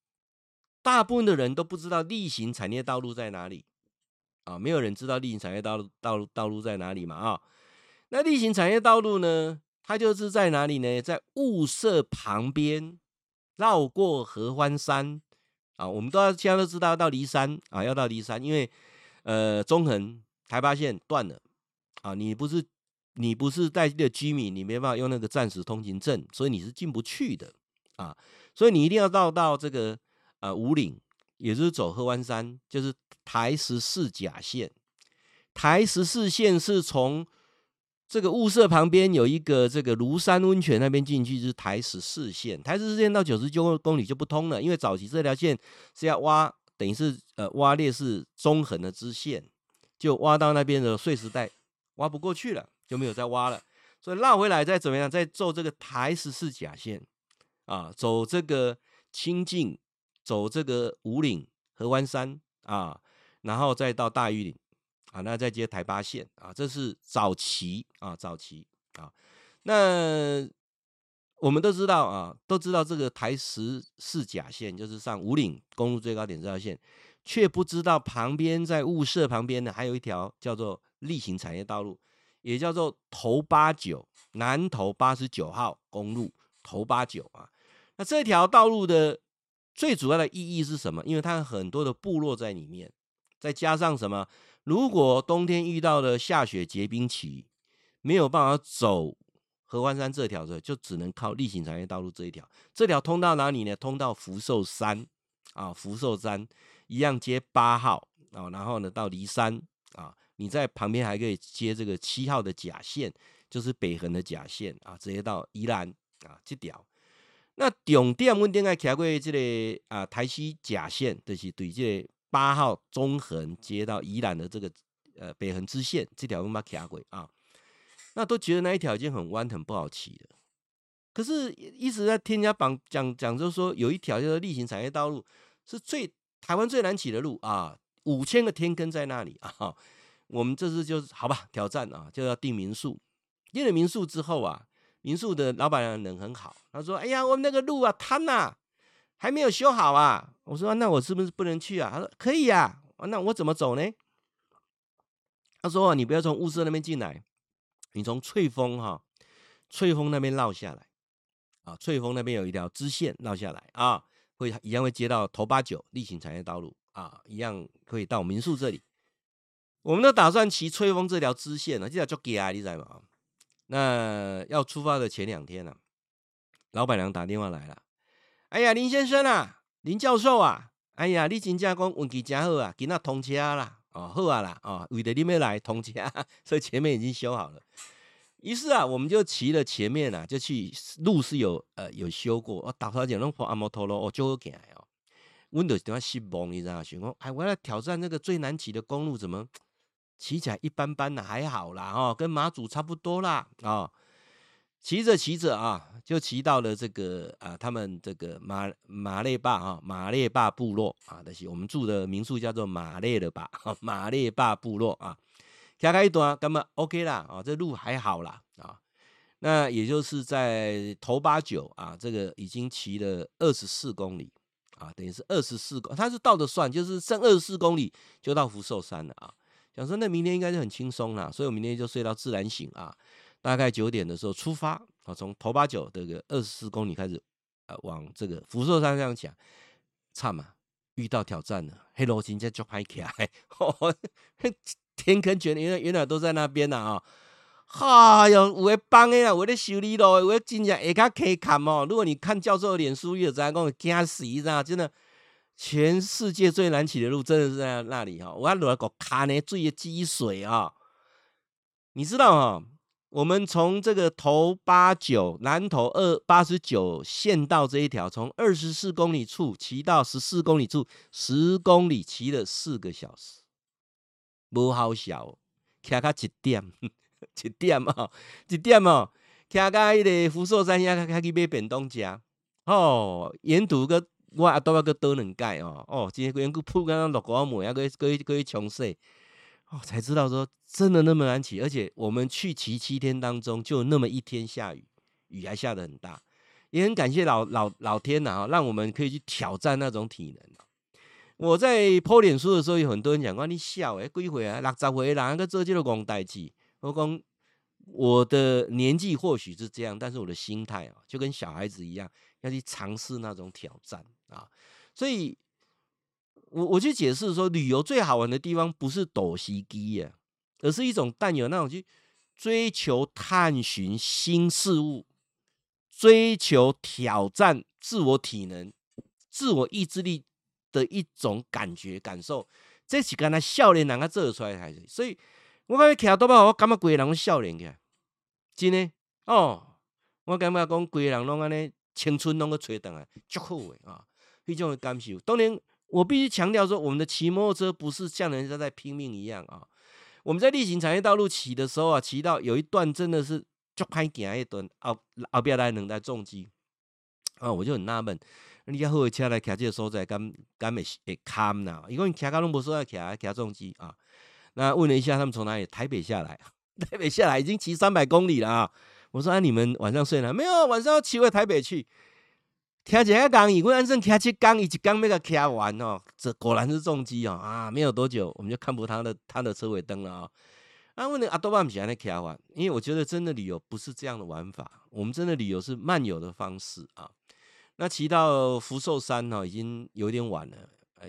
大部分的人都不知道例行产业道路在哪里啊，没有人知道例行产业道路道路道路在哪里嘛啊。那例行产业道路呢？它就是在哪里呢？在雾社旁边，绕过合欢山啊。我们都要现在都知道要到梨山啊，要到梨山，因为呃中横台八线断了啊。你不是你不是在地的居民，你没办法用那个暂时通行证，所以你是进不去的啊。所以你一定要绕到这个呃五岭，也就是走合欢山，就是台十四甲线。台十四线是从这个雾社旁边有一个这个庐山温泉，那边进去是台十四线，台十四线到九十九公里就不通了，因为早期这条线是要挖，等于是呃挖裂是中横的支线，就挖到那边的碎石带，挖不过去了，就没有再挖了，所以绕回来再怎么样，再做这个台十四甲线啊，走这个清境，走这个五岭合欢山啊，然后再到大玉岭。啊，那再接台八线啊，这是早期啊，早期啊。那我们都知道啊，都知道这个台十四甲线就是上五岭公路最高点这条线，却不知道旁边在雾社旁边呢，还有一条叫做例行产业道路，也叫做头八九南头八十九号公路头八九啊。那这条道路的最主要的意义是什么？因为它有很多的部落在里面，再加上什么？如果冬天遇到了下雪结冰期，没有办法走合欢山这条的，就只能靠例行产业道路这一条。这条通到哪里呢？通到福寿山啊，福寿山一样接八号啊，然后呢到梨山啊，你在旁边还可以接这个七号的甲线，就是北横的甲线啊，直接到宜兰啊这条。那重点我们应该骑过这个啊台西甲线，就是对这个。八号中横接到宜兰的这个呃北横支线，这条我们卡过啊，那都觉得那一条已经很弯很不好骑了。可是一直在听人家讲讲讲，就是说有一条叫做例行产业道路，是最台湾最难骑的路啊，五千个天坑在那里 啊。我们这次就是好吧，挑战啊，就要订民宿。订了民宿之后啊，民宿的老板娘人很好，他说：“哎呀，我们那个路啊瘫呐。”还没有修好啊！我说，那我是不是不能去啊？他说可以呀。那我怎么走呢？他说你不要从雾社那边进来，你从翠峰哈，翠峰那边绕下来啊。翠峰那边有一条支线绕下来啊，会一样会接到头八九例行产业道路啊，一样可以到民宿这里。我们都打算骑翠峰这条支线呢，这条叫 G 啊你知道吗？那要出发的前两天呢，老板娘打电话来了。哎呀，林先生啊，林教授啊，哎呀，你真正讲运气真好啊，今仔通车啦，哦，好啊啦，哦，为了你们来通车，所以前面已经修好了。于是啊，我们就骑了前面啊，就去路是有呃有修过，我打算讲弄破阿摩陀罗，我就好行哦。温度等下失望，你知道吗？哎，我要挑战那个最难骑的公路，怎么骑起来一般般啦？还好啦，哦，跟马祖差不多啦，啊、哦。骑着骑着啊，就骑到了这个啊，他们这个马马列坝啊，马列坝部落啊，那些我们住的民宿叫做马列的吧，马列坝部落啊，开开一段，那么 OK 啦啊，这路还好啦啊，那也就是在头八九啊，这个已经骑了二十四公里啊，等于是二十四公，他是倒着算，就是剩二十四公里就到福寿山了啊，想说那明天应该是很轻松啦，所以我明天就睡到自然醒啊。大概九点的时候出发啊，从头八九这个二十四公里开始，呃，往这个福寿山这样讲，差嘛，遇到挑战了，黑罗金在就拍起来，天坑全原来原来都在那边呢啊，哈哟，有的帮的啦，有的修理咯，有的真正会较可看哦。如果你看教授的脸书，有在讲惊死一样，真的，全世界最难骑的路，真的是在那里哈。我要来个卡呢，注意积水啊，你知道哈？我们从这个头八九南头二八十九县道这一条，从二十四公里处骑到十四公里处，十公里骑了四个小时，不好笑，骑到一点，一点哦，一点哦，骑到迄个福寿山下，开去买便当吃哦，沿途个我阿多要个倒两盖哦，哦，今天个个铺刚刚落过雨，还可以可以可以冲洗。哦，才知道说真的那么难骑，而且我们去骑七天当中就那么一天下雨，雨还下得很大，也很感谢老老老天呐，哈，让我们可以去挑战那种体能。我在 po 脸书的时候，有很多人讲，说你笑诶，几回啊？六十岁哪个做这个戆代志？我讲我的年纪或许是这样，但是我的心态啊，就跟小孩子一样，要去尝试那种挑战啊，所以。我我去解释说，旅游最好玩的地方不是陡袭机呀，而是一种带有那种去追求探寻新事物、追求挑战自我体能、自我意志力的一种感觉感受。这是跟他少年人家做出来的，所以我感觉骑多巴，我感觉规个人少年起，真的哦，我感觉讲规个人拢安尼青春拢个吹转来，足好诶啊，那种的感受，当然。我必须强调说，我们的骑摩托车不是像人家在拼命一样啊。我们在例行产业道路骑的时候啊，骑到有一段真的是就快行一段，后后边来两台重机啊，我就很纳闷，你家好车来骑这个所在，敢敢会会卡呐？因为骑卡拢无所在骑骑重机啊。那问了一下，他们从哪里？台北下来，台北下来已经骑三百公里了啊。我说啊，你们晚上睡哪？没有，晚上要骑回台北去。骑一个讲，伊我安正骑七工，伊一工要个骑完哦。这果然是重机哦啊！没有多久，我们就看不到他的他的车尾灯了啊、哦。啊，问你阿多巴不喜欢那骑完，因为我觉得真的旅游不是这样的玩法，我们真的旅游是漫游的方式啊。那骑到福寿山哦，已经有点晚了，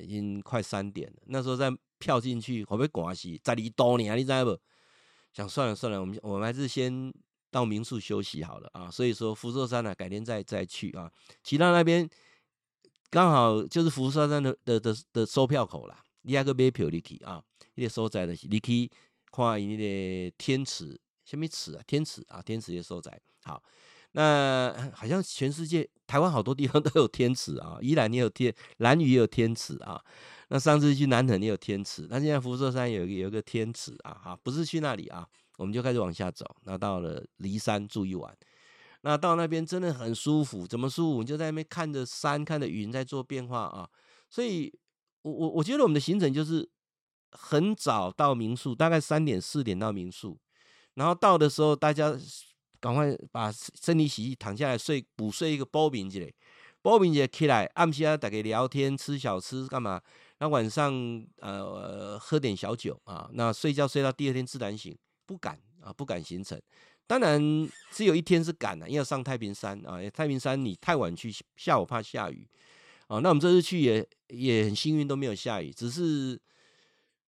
已经快三点了。那时候再跳进去，会不会关系？在离多年，你知道不？想算了算了，我们我们还是先。到民宿休息好了啊，所以说福寿山呢，改天再再去啊。其他那边刚好就是福寿山的的的的售票口啦，你还个买票你去啊，那个所在的是你去看那个天池，什么池啊？天池啊，天池的所在。好，那好像全世界台湾好多地方都有天池啊，宜兰也有天，兰屿也有天池啊。那上次去南投也有天池，那现在福寿山有一个有一个天池啊，哈，不是去那里啊。我们就开始往下走，那到了骊山住一晚，那到那边真的很舒服，怎么舒服？你就在那边看着山，看着云在做变化啊。所以，我我我觉得我们的行程就是很早到民宿，大概三点四点到民宿，然后到的时候大家赶快把身体洗洗，躺下来睡，补睡一个包饼之类，包饼就起来，暗时啊大家聊天，吃小吃干嘛？那晚上呃喝点小酒啊，那睡觉睡到第二天自然醒。不敢啊，不敢行程。当然只有一天是赶的，因为要上太平山啊。太平山你太晚去，下午怕下雨啊。那我们这次去也也很幸运，都没有下雨，只是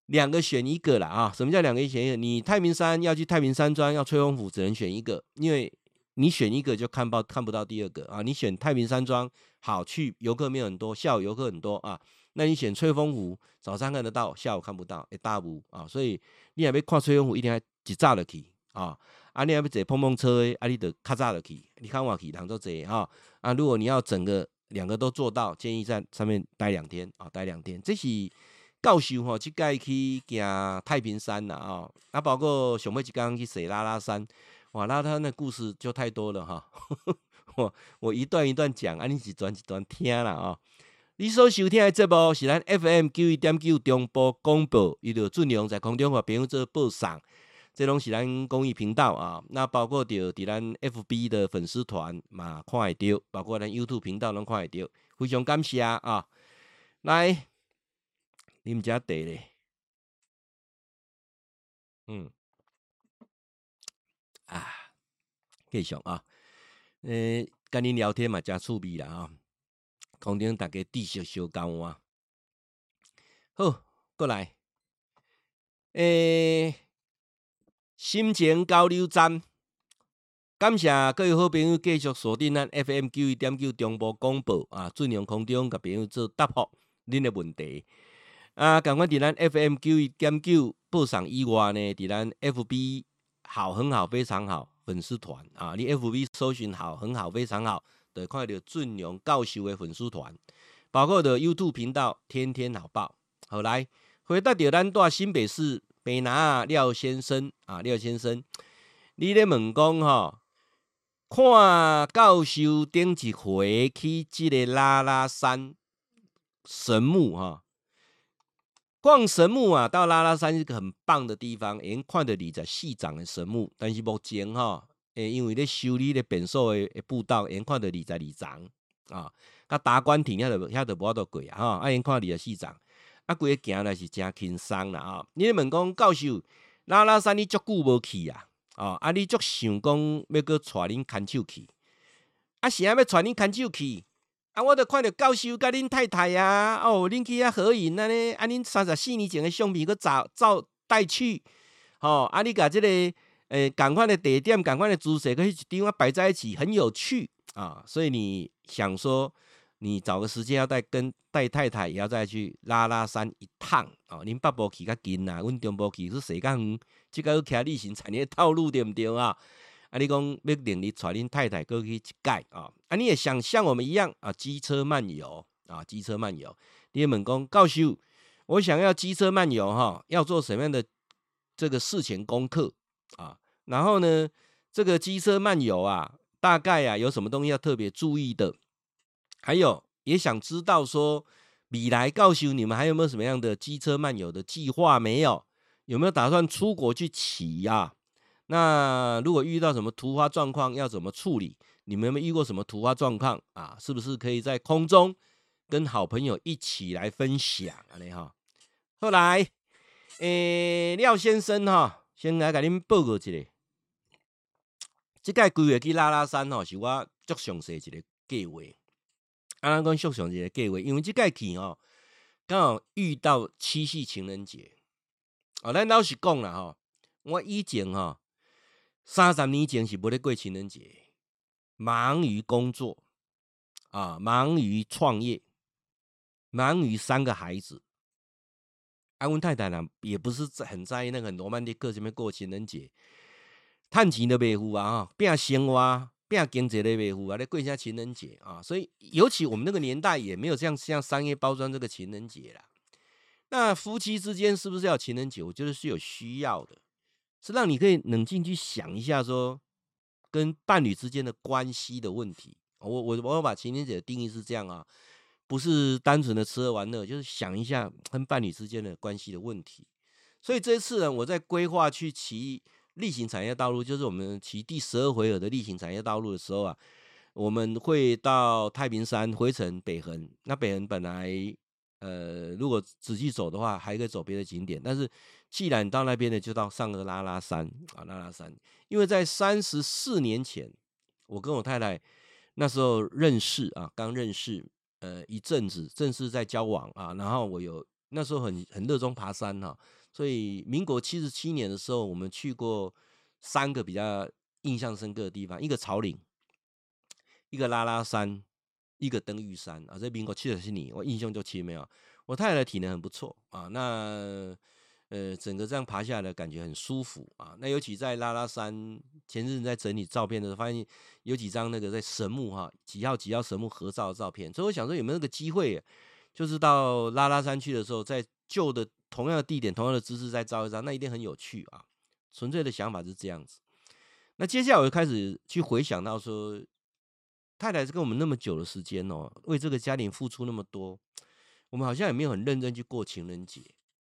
两个选一个了啊。什么叫两个选一个？你太平山要去太平山庄，要吹风服，只能选一个，因为你选一个就看不看不到第二个啊。你选太平山庄好去，游客没有很多，下午游客很多啊。那你选吹风湖，早上看得到，下午看不到，一大雾啊。所以你还没看吹风湖，一定要一早就去啊。啊，你还要坐碰碰车诶，啊，你得较早就去。你看我去，人都坐哈。啊，如果你要整个两个都做到，建议在上面待两天啊，待两天。这是教授吼，去盖去行太平山了啊。啊，包括上尾一刚去坐拉拉山，哇，那他那故事就太多了哈。我我一段一段讲，啊，你一段一段听啦啊。你所收听的节目是咱 FM 九一点九中波广播，伊就尽量在空中和朋友做播送。这拢是咱公益频道啊，那包括着伫咱 FB 的粉丝团嘛看会到，包括咱 YouTube 频道拢看会到，非常感谢啊！来，你们家茶咧，嗯，啊，继续啊，诶，跟你聊天嘛，真趣味啦啊！空中大家继续小交换，好，过来，诶、心情交流站，感谢各位好朋友继续锁定咱 FM 九一点九中波广播啊，尽量空中甲朋友做答复恁的问题啊，赶快伫咱 FM 九一点九播送以外呢，伫咱 FB 好很好非常好粉丝团啊，你 FB 搜寻好很好非常好。得看到尊荣教授的粉丝团，包括的 YouTube 频道天天好报。好来，回到到咱大新北市北南廖先生啊，廖先生，你咧问讲吼，看教授顶一回去即个拉拉山神木哈，逛神木啊，到拉拉山是个很棒的地方，因看到二十四丈的神木，但是目前哈。诶，因为咧修理咧变数诶步道，眼看到二十二层啊，甲打官亭遐着遐着无法度过啊，哈，啊，眼看二十四层，啊，规个行来是真轻松啦，啊，你咧问讲教授，拉拉山你足久无去啊，哦，啊，你足想讲要搁带恁牵手去，啊，是啊，要带恁牵手去，啊，我着看着教授甲恁太太啊，哦，恁去遐合影安尼，啊，恁三十四年前诶相片搁照照带去，吼，啊，你甲即个。诶，赶快的地点，赶快的姿势，可以一地方摆在一起，很有趣啊！所以你想说，你找个时间要带跟带太太，也要再去拉拉山一趟啊！恁北部去较近啊，阮中部去是时间远，这个要骑旅行产业 套路对不对啊？啊，你讲要领你带恁太太过去一盖啊！啊，你也想像我们一样啊，机车漫游啊，机车漫游。你们讲告诉，我想要机车漫游哈，要做什么样的这个事前功课啊？然后呢，这个机车漫游啊，大概啊有什么东西要特别注意的？还有也想知道说，未来告诉你们还有没有什么样的机车漫游的计划没有？有没有打算出国去骑呀、啊？那如果遇到什么突发状况要怎么处理？你们有没有遇过什么突发状况啊？是不是可以在空中跟好朋友一起来分享啊？你哈，后来，诶，廖先生哈，先来给您报告一下。这个规划去拉拉山吼，是我足详细一个计划。啊，咱讲足详细一个计划，因为即个去吼，刚好遇到七夕情人节。哦，咱老实讲啦吼，我以前吼三十年前是无咧过情人节，忙于工作啊，忙于创业，忙于三个孩子。阿、啊、温太太呢，也不是很在意那个罗曼蒂克什么过情人节。趁钱都袂赴啊，哈，拼生活、拼经济的维护啊，来过一下情人节啊。所以，尤其我们那个年代也没有像像商业包装这个情人节啦。那夫妻之间是不是要情人节？我觉得是有需要的，是让你可以冷静去想一下，说跟伴侣之间的关系的问题。我我我把情人节的定义是这样啊，不是单纯的吃喝玩乐，就是想一下跟伴侣之间的关系的问题。所以这次呢，我在规划去骑。例行产业道路就是我们骑第十二回合的例行产业道路的时候啊，我们会到太平山、回程北横。那北横本来呃，如果仔细走的话，还可以走别的景点。但是既然到那边呢，就到上个拉拉山啊，拉拉山。因为在三十四年前，我跟我太太那时候认识啊，刚认识呃一阵子，正式在交往啊。然后我有那时候很很热衷爬山哈、啊。所以，民国七十七年的时候，我们去过三个比较印象深刻的地方：一个草岭，一个拉拉山，一个登玉山啊。在民国七十七年，我印象就清没有。我太太的体能很不错啊，那呃整个这样爬下来感觉很舒服啊。那尤其在拉拉山，前阵子在整理照片的时候，发现有几张那个在神木哈几号几号神木合照的照片，所以我想说有没有那个机会，就是到拉拉山去的时候，在旧的同样的地点、同样的姿势再照一张，那一定很有趣啊。纯粹的想法是这样子。那接下来我就开始去回想到说，太太是跟我们那么久的时间哦，为这个家庭付出那么多。我们好像也没有很认真去过情人节，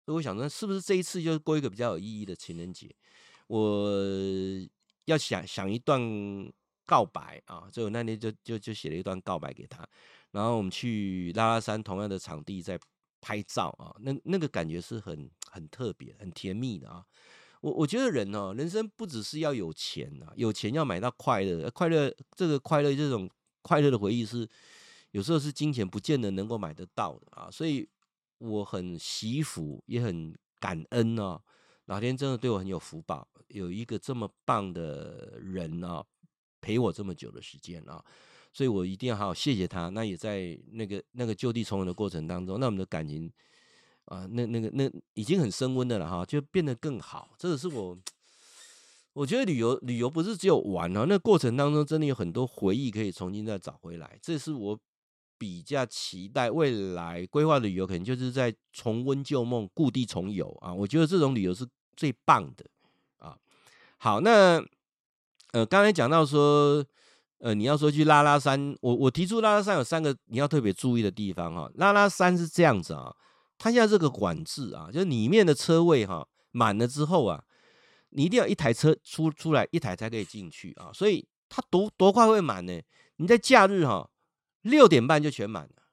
所以我想说，是不是这一次就是过一个比较有意义的情人节？我要想想一段告白啊，所以我那天就就就写了一段告白给他，然后我们去拉拉山同样的场地在拍照啊，那那个感觉是很很特别、很甜蜜的啊。我我觉得人哦，人生不只是要有钱啊，有钱要买到快乐，快乐这个快乐这种快乐的回忆是。有时候是金钱不见得能够买得到的啊，所以我很惜福，也很感恩哦。老天真的对我很有福报，有一个这么棒的人啊，陪我这么久的时间啊，所以我一定要好好谢谢他。那也在那个那个就地重游的过程当中，那我们的感情啊，那那个那已经很升温的了哈，就变得更好。这个是我，我觉得旅游旅游不是只有玩啊，那过程当中真的有很多回忆可以重新再找回来。这是我。比较期待未来规划旅游，可能就是在重温旧梦、故地重游啊！我觉得这种旅游是最棒的啊。好，那呃，刚才讲到说，呃，你要说去拉拉山，我我提出拉拉山有三个你要特别注意的地方哈。拉拉山是这样子啊，它现在这个管制啊，就是里面的车位哈满了之后啊，你一定要一台车出出来，一台才可以进去啊。所以它多多快会满呢？你在假日哈。六点半就全满了，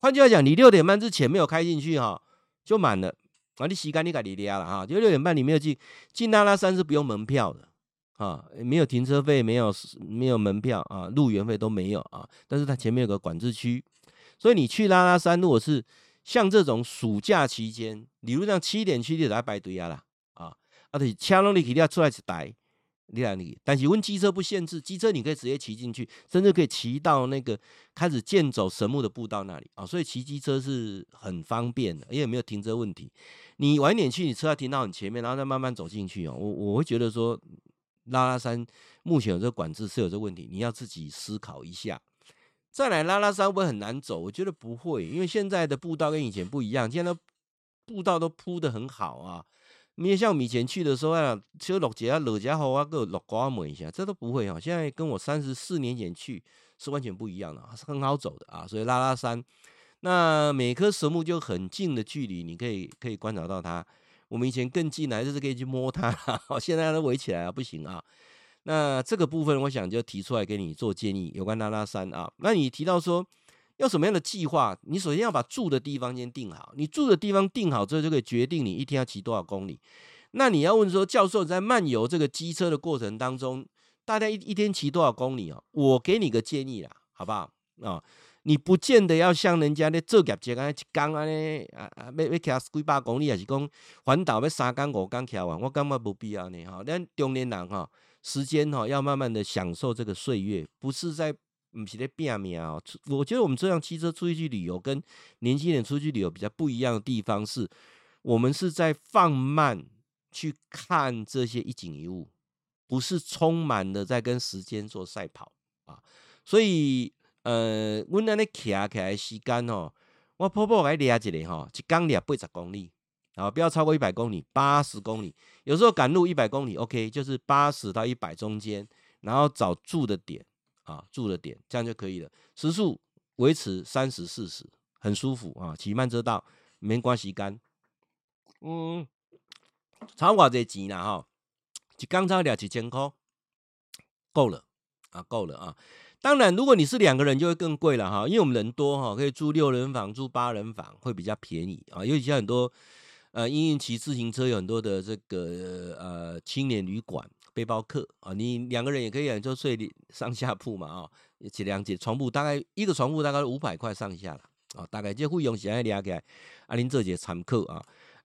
换句话讲，你六点半之前没有开进去哈，就满了啊！你时间你自己抓了哈，就六点半你没有进进拉拉山是不用门票的啊，没有停车费，没有没有门票啊，入园费都没有啊。但是它前面有个管制区，所以你去拉拉山，如果是像这种暑假期间，比如像七点去就来排队啊啦啊，而且车拢你肯定要出来一台。你来你，但是问机车不限制，机车你可以直接骑进去，甚至可以骑到那个开始健走神木的步道那里啊，所以骑机车是很方便的，因为没有停车问题。你晚点去，你车要停到你前面，然后再慢慢走进去哦。我我会觉得说，拉拉山目前有这个管制是有这个问题，你要自己思考一下。再来拉拉山会不会很难走？我觉得不会，因为现在的步道跟以前不一样，现在步道都铺得很好啊。你也像我们以前去的时候啊，就落脚啊落脚后啊，个落瓜抹一下，这都不会啊。现在跟我三十四年前去是完全不一样的，是很好走的啊。所以拉拉山，那每棵神木就很近的距离，你可以可以观察到它。我们以前更近来就是可以去摸它，现在都围起来啊，不行啊。那这个部分，我想就提出来给你做建议，有关拉拉山啊。那你提到说。要什么样的计划？你首先要把住的地方先定好。你住的地方定好之后，就可以决定你一天要骑多少公里。那你要问说，教授在漫游这个机车的过程当中，大家一一天骑多少公里哦？我给你个建议啦，好不好啊？你不见得要像人家的做业绩啊，一天啊呢啊啊，要要骑几百公里，还是讲环岛要三天五天骑完？我感觉不必要呢哈。咱中年人哈，时间哈要慢慢的享受这个岁月，不是在。不是在拼命啊！我觉得我们这样骑车出去去旅游，跟年轻人出去旅游比较不一样的地方是，我们是在放慢去看这些一景一物，不是充满的在跟时间做赛跑啊！所以，呃，我那里骑起来时间哦，我婆婆来抓一个哈，一公里八十公里，啊，不要超过一百公里，八十公里，有时候赶路一百公里，OK，就是八十到一百中间，然后找住的点。啊，住的点这样就可以了。时速维持三十四十，很舒服啊。骑慢车道没关系干。嗯，差多少钱啦？哈，一刚才两几千块，够了啊，够了啊。当然，如果你是两个人，就会更贵了哈。因为我们人多哈，可以住六人房、住八人房会比较便宜啊。尤其像很多呃，因为骑自行车有很多的这个呃青年旅馆。背包客啊，你两个人也可以，就睡上下铺嘛啊，一两节床铺大概一个床铺大概五百块上下了啊，大概这费用是安尼抓起来，啊，您做一个参考啊。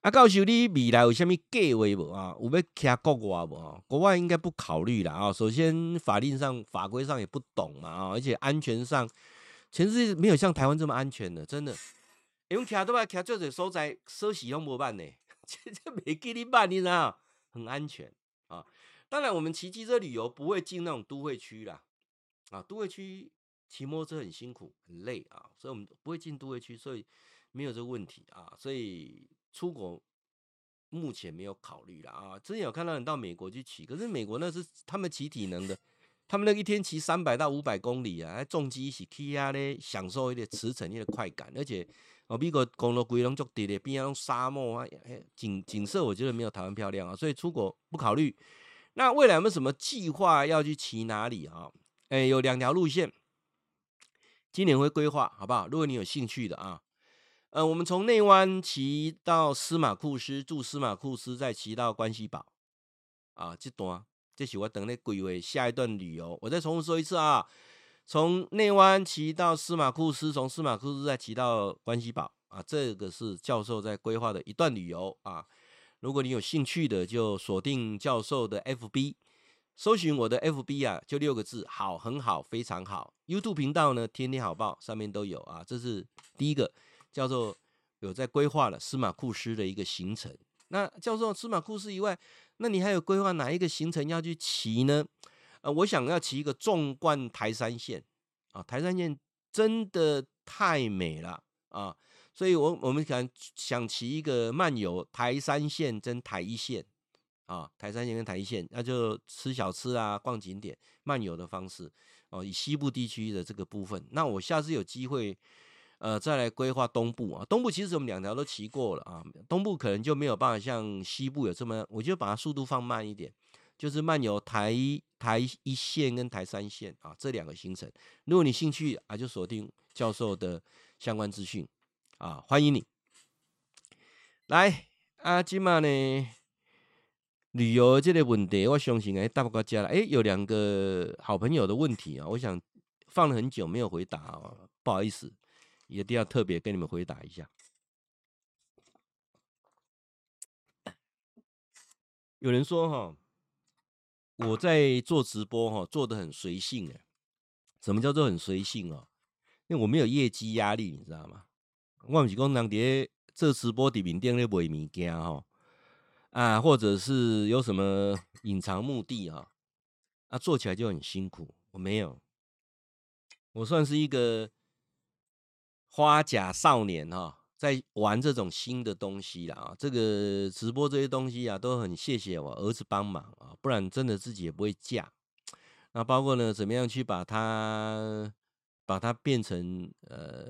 啊，教授你未来有啥物计划无啊？有要骑国外无啊？国外应该不考虑了啊。首先法令上法规上也不懂嘛啊，而且安全上全世界没有像台湾这么安全的，真的。因为骑都把骑这个所在休息用无办呢，这这没给你办，你知道？很安全啊。当然，我们骑机车旅游不会进那种都会区啦，啊，都会区骑摩托车很辛苦很累啊，所以我们不会进都会区，所以没有这个问题啊。所以出国目前没有考虑了啊。之前有看到人到美国去骑，可是美国那是他们骑体能的。他们那一天骑三百到五百公里啊，重机一起骑啊咧，享受一点驰骋一点快感。而且哦，美国公路规龙足地的，边上沙漠啊，景景色我觉得没有台湾漂亮啊，所以出国不考虑。那未来有没有什么计划要去骑哪里啊？哎，有两条路线，今年会规划，好不好？如果你有兴趣的啊，呃，我们从内湾骑到司马库斯，住司马库斯，再骑到关西堡啊，这段。这是我等那规划下一段旅游，我再重复说一次啊，从内湾骑到司马库斯，从司马库斯再骑到关西堡啊，这个是教授在规划的一段旅游啊。如果你有兴趣的，就锁定教授的 FB，搜寻我的 FB 啊，就六个字，好，很好，非常好。YouTube 频道呢，天天好报上面都有啊。这是第一个，教授有在规划了司马库斯的一个行程。那教授，司马库斯以外。那你还有规划哪一个行程要去骑呢？呃，我想要骑一个纵贯台山线啊，台山线真的太美了啊，所以我我们想想骑一个漫游台山线跟台一线啊，台山线跟台一线，那就吃小吃啊，逛景点，漫游的方式哦，以西部地区的这个部分，那我下次有机会。呃，再来规划东部啊，东部其实我们两条都骑过了啊，东部可能就没有办法像西部有这么，我就把它速度放慢一点，就是漫游台台一线跟台三线啊这两个行程。如果你兴趣啊，就锁定教授的相关资讯啊，欢迎你来啊，今晚呢旅游这个问题，我相信哎，大伯哥家了，哎，有两个好朋友的问题啊，我想放了很久没有回答啊，不好意思。一定要特别跟你们回答一下。有人说哈，我在做直播哈，做的很随性哎。什么叫做很随性哦？因为我没有业绩压力，你知道吗？我不是讲人在做直播的面顶咧卖物件哈啊，或者是有什么隐藏目的哈啊，做起来就很辛苦。我没有，我算是一个。花甲少年哈，在玩这种新的东西啦啊，这个直播这些东西啊，都很谢谢我儿子帮忙啊，不然真的自己也不会嫁。那包括呢，怎么样去把它把它变成呃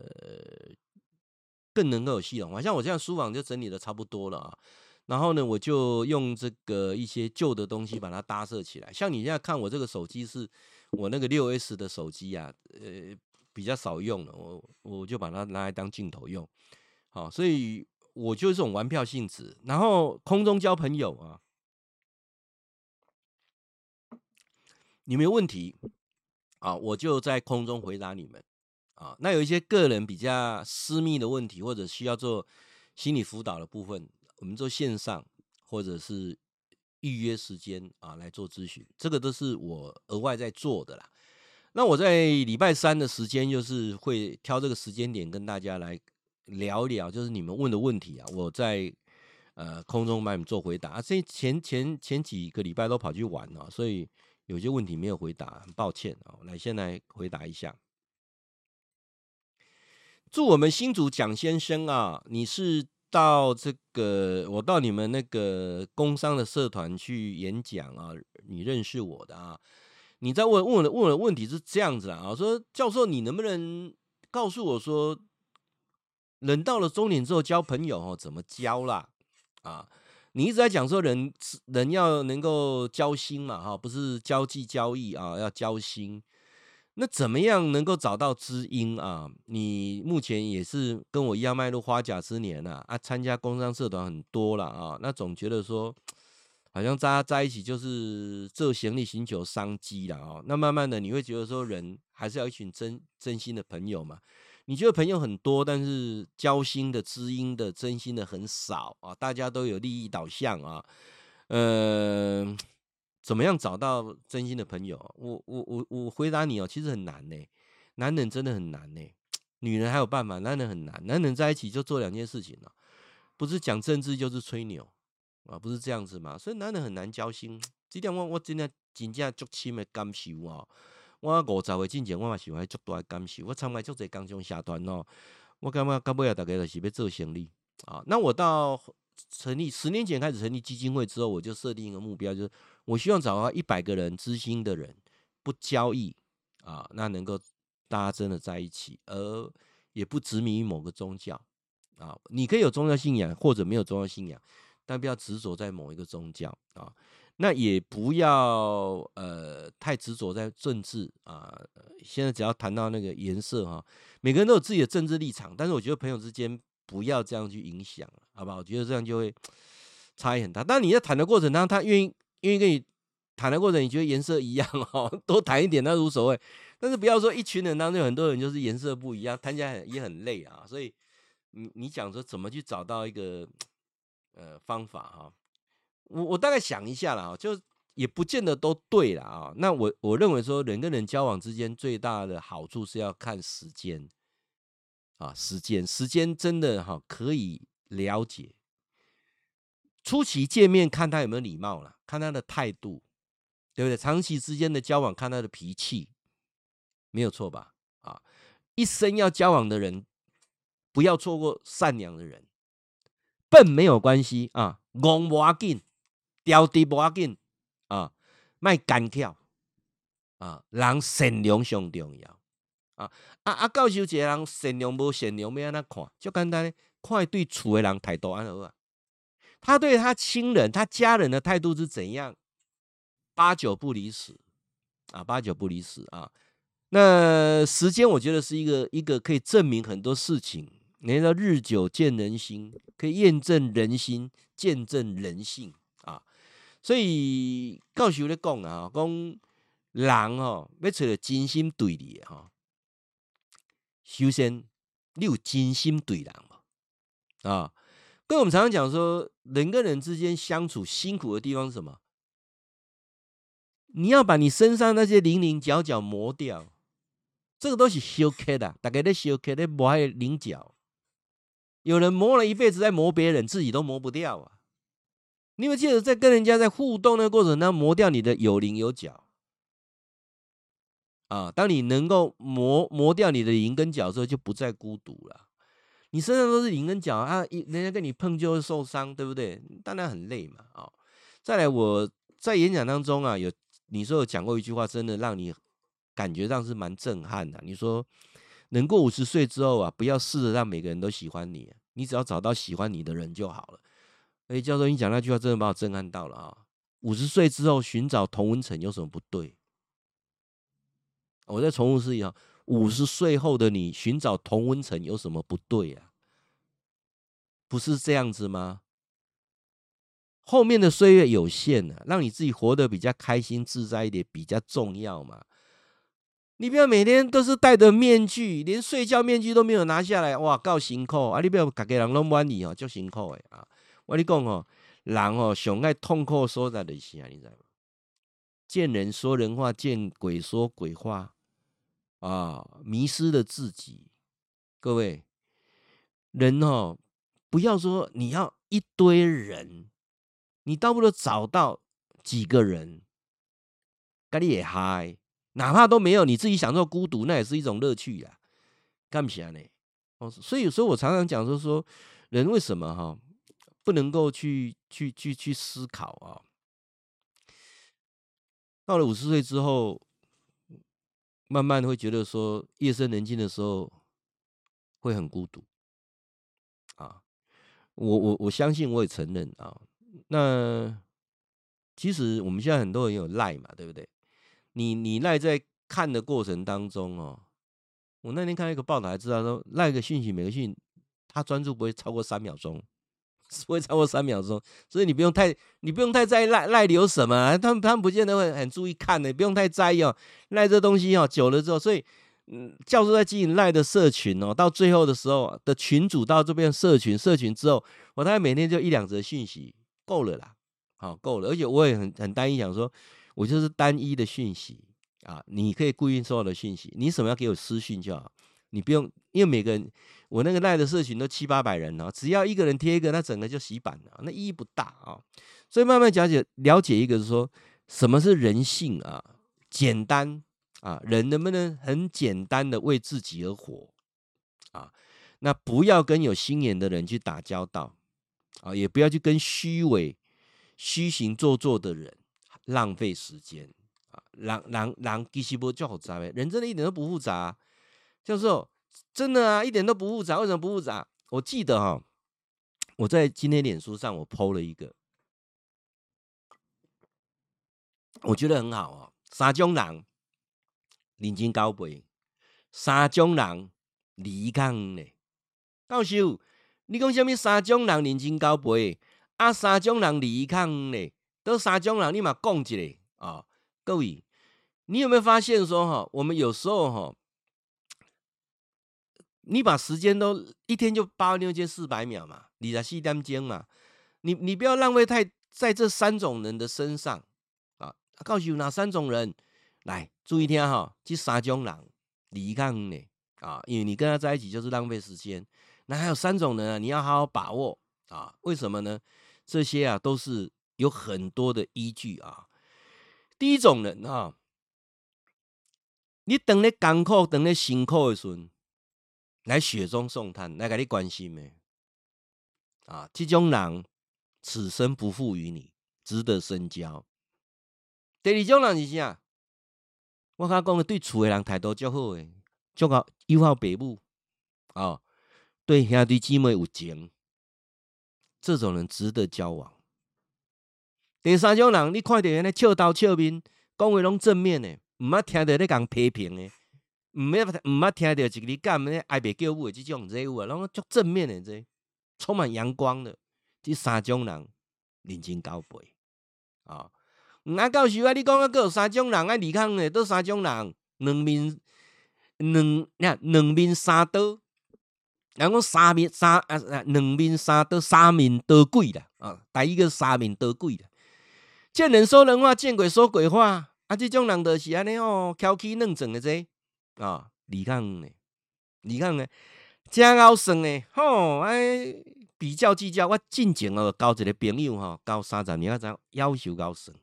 更能够有系统化，像我这样书房就整理的差不多了啊。然后呢，我就用这个一些旧的东西把它搭设起来。像你现在看我这个手机，是我那个六 S 的手机啊，呃。比较少用了，我我就把它拿来当镜头用，好，所以我就是这种玩票性质。然后空中交朋友啊，你没有问题啊，我就在空中回答你们啊。那有一些个人比较私密的问题，或者需要做心理辅导的部分，我们做线上或者是预约时间啊来做咨询，这个都是我额外在做的啦。那我在礼拜三的时间，就是会挑这个时间点跟大家来聊一聊，就是你们问的问题啊，我在呃空中帮你们做回答。这前前前几个礼拜都跑去玩了，所以有些问题没有回答，很抱歉啊。来，先来回答一下。祝我们新主蒋先生啊，你是到这个我到你们那个工商的社团去演讲啊，你认识我的啊。你在问问的问的问题是这样子啊，说教授，你能不能告诉我说，人到了中年之后交朋友哦，怎么交啦？啊，你一直在讲说人人要能够交心嘛，哈，不是交际交易啊，要交心。那怎么样能够找到知音啊？你目前也是跟我一样迈入花甲之年了啊，参加工商社团很多了啊，那总觉得说。好像大家在一起就是做行李寻求商机了哦。那慢慢的你会觉得说，人还是要一群真真心的朋友嘛。你觉得朋友很多，但是交心的、知音的、真心的很少啊。大家都有利益导向啊。嗯，怎么样找到真心的朋友？我我我我回答你哦，其实很难呢。男人真的很难呢。女人还有办法，男人很难。男人在一起就做两件事情了，不是讲政治就是吹牛啊，不是这样子嘛。所以男人很难交心。这点我我真的真正足深的感受啊！我五十岁之前，我嘛喜欢足大的感受。我参加足侪工厂社团哦，我感觉到尾啊，大家都是要做生意啊。那我到成立十年前开始成立基金会之后，我就设定一个目标，就是我希望找到一百个人知心的人，不交易啊，那能够大家真的在一起，而也不执迷于某个宗教啊。你可以有宗教信仰，或者没有宗教信仰，但不要执着在某一个宗教啊。那也不要呃太执着在政治啊。现在只要谈到那个颜色哈，每个人都有自己的政治立场，但是我觉得朋友之间不要这样去影响，好不好？我觉得这样就会差异很大。但你在谈的过程当中，他愿意愿意跟你谈的过程，你觉得颜色一样哦，多谈一点那无所谓。但是不要说一群人当中有很多人就是颜色不一样，谈起来也很累啊。所以你你讲说怎么去找到一个呃方法哈？我我大概想一下了啊，就也不见得都对了啊。那我我认为说，人跟人交往之间最大的好处是要看时间啊，时间时间真的哈可以了解。初期见面看他有没有礼貌了，看他的态度，对不对？长期之间的交往看他的脾气，没有错吧？啊，一生要交往的人，不要错过善良的人。笨没有关系啊，戆不要紧。调低不要紧啊，卖干跳啊，人善良上重要啊啊啊！教授一个人善良不善良，要安怎看？就简单，看对厝的人态度安怎啊？他对他亲人、他家人的态度是怎样？八九不离十啊，八九不离十啊。那时间，我觉得是一个一个可以证明很多事情。你说日久见人心，可以验证人心，见证人性啊。所以，教授咧讲啊，讲人哦，要找到真心对你的哈，首先你有真心对人嘛啊。跟我们常常讲说，人跟人之间相处辛苦的地方是什么？你要把你身上那些棱棱角角磨掉，这个都是修刻的，大概在修刻在磨棱角。有人磨了一辈子在磨别人，自己都磨不掉啊。你有没有记得在跟人家在互动的过程当中磨掉你的有棱有角啊？当你能够磨磨掉你的棱跟角之后，就不再孤独了。你身上都是棱跟角啊，人家跟你碰就会受伤，对不对？当然很累嘛。啊，再来我在演讲当中啊，有你说有讲过一句话，真的让你感觉上是蛮震撼的。你说，能过五十岁之后啊，不要试着让每个人都喜欢你，你只要找到喜欢你的人就好了。哎，教授，你讲那句话真的把我震撼到了啊！五十岁之后寻找同温层有什么不对？我再重复一下，五十岁后的你寻找同温层有什么不对啊？不是这样子吗？后面的岁月有限呢，让你自己活得比较开心自在一点比较重要嘛。你不要每天都是戴着面具，连睡觉面具都没有拿下来，哇，够辛苦啊！你不要每个人拢满意哦，就辛苦的啊。我跟你讲哦，人哦，上爱痛苦所在的是啊，你知道吗？见人说人话，见鬼说鬼话啊！迷失了自己。各位，人哦，不要说你要一堆人，你倒不如找到几个人，跟你也嗨，哪怕都没有，你自己享受孤独，那也是一种乐趣呀。干不起来呢？哦，所以有时候我常常讲说说，人为什么哈？不能够去去去去思考啊！到了五十岁之后，慢慢会觉得说，夜深人静的时候会很孤独啊！我我我相信，我也承认啊。那其实我们现在很多人有赖嘛，对不对？你你赖在看的过程当中哦，我那天看一个报道，还知道说赖个讯息，每个讯他专注不会超过三秒钟。不会超过三秒钟，所以你不用太，你不用太在意赖赖留什么，啊，他们他们不见得会很注意看的，不用太在意哦。赖这东西哦，久了之后，所以嗯，教授在经营赖的社群哦，到最后的时候的群主到这边社群，社群之后，我大概每天就一两则讯息够了啦，好够了，而且我也很很单一，想说我就是单一的讯息啊，你可以故意收到的讯息，你什么要给我私讯就好，你不用，因为每个人我那个赖的社群都七八百人哦，只要一个人贴一个，那整个就洗版了，那意义不大啊。所以慢慢讲解了解一个是说，什么是人性啊？简单啊，人能不能很简单的为自己而活啊？那不要跟有心眼的人去打交道啊，也不要去跟虚伪、虚行做作的人浪费时间啊。人人人其实不就好杂呗，人真的一点都不复杂，就是说真的啊，一点都不复杂。为什么不复杂？我记得哈，我在今天脸书上我 PO 了一个，我觉得很好啊。三种人认真交配，三种人离开呢。教授，你讲什么？三种人认真交配，啊，三种人离开呢？都三种人，你嘛讲一下啊、各位，你有没有发现说哈，我们有时候哈，你把时间都一天就八万六千四百秒嘛，你在细点钟嘛，你你不要浪费太在这三种人的身上啊。告诉有哪三种人？来注意听哈，这三种人离开呢啊，因为你跟他在一起就是浪费时间。那还有三种人啊，你要好好把握啊。为什么呢？这些啊都是有很多的依据啊。第一种人啊，你等你艰苦，等你辛苦的时候，来雪中送炭，来给你关心的啊。这种人此生不负于你，值得深交。第二种人是啥？我刚讲的对厝的人态度较好诶，就好友好父母啊，对兄弟姊妹有情，这种人值得交往。第三种人，你看到人咧笑头笑面，讲话拢正面诶，唔捌听到咧讲批评诶，唔捌唔捌听到一个你干咩爱别叫母诶，这种人物，拢足正面诶，这充满阳光的，这三种人认真交配啊。那到时啊，你讲啊，有三种人爱离开的？都三种人，两面两呀，两面三刀。人讲三面三啊，两面三刀，三面刀鬼啦啊！第一个三面刀鬼啦，见人说人话，见鬼说鬼话。啊，这种人就是安尼哦，挑起弄整的这啊，你看呢，离开呢，真好算呢。吼，哎，比较计较，我进前哦交一个朋友吼，交三十年啊，才夭寿够算。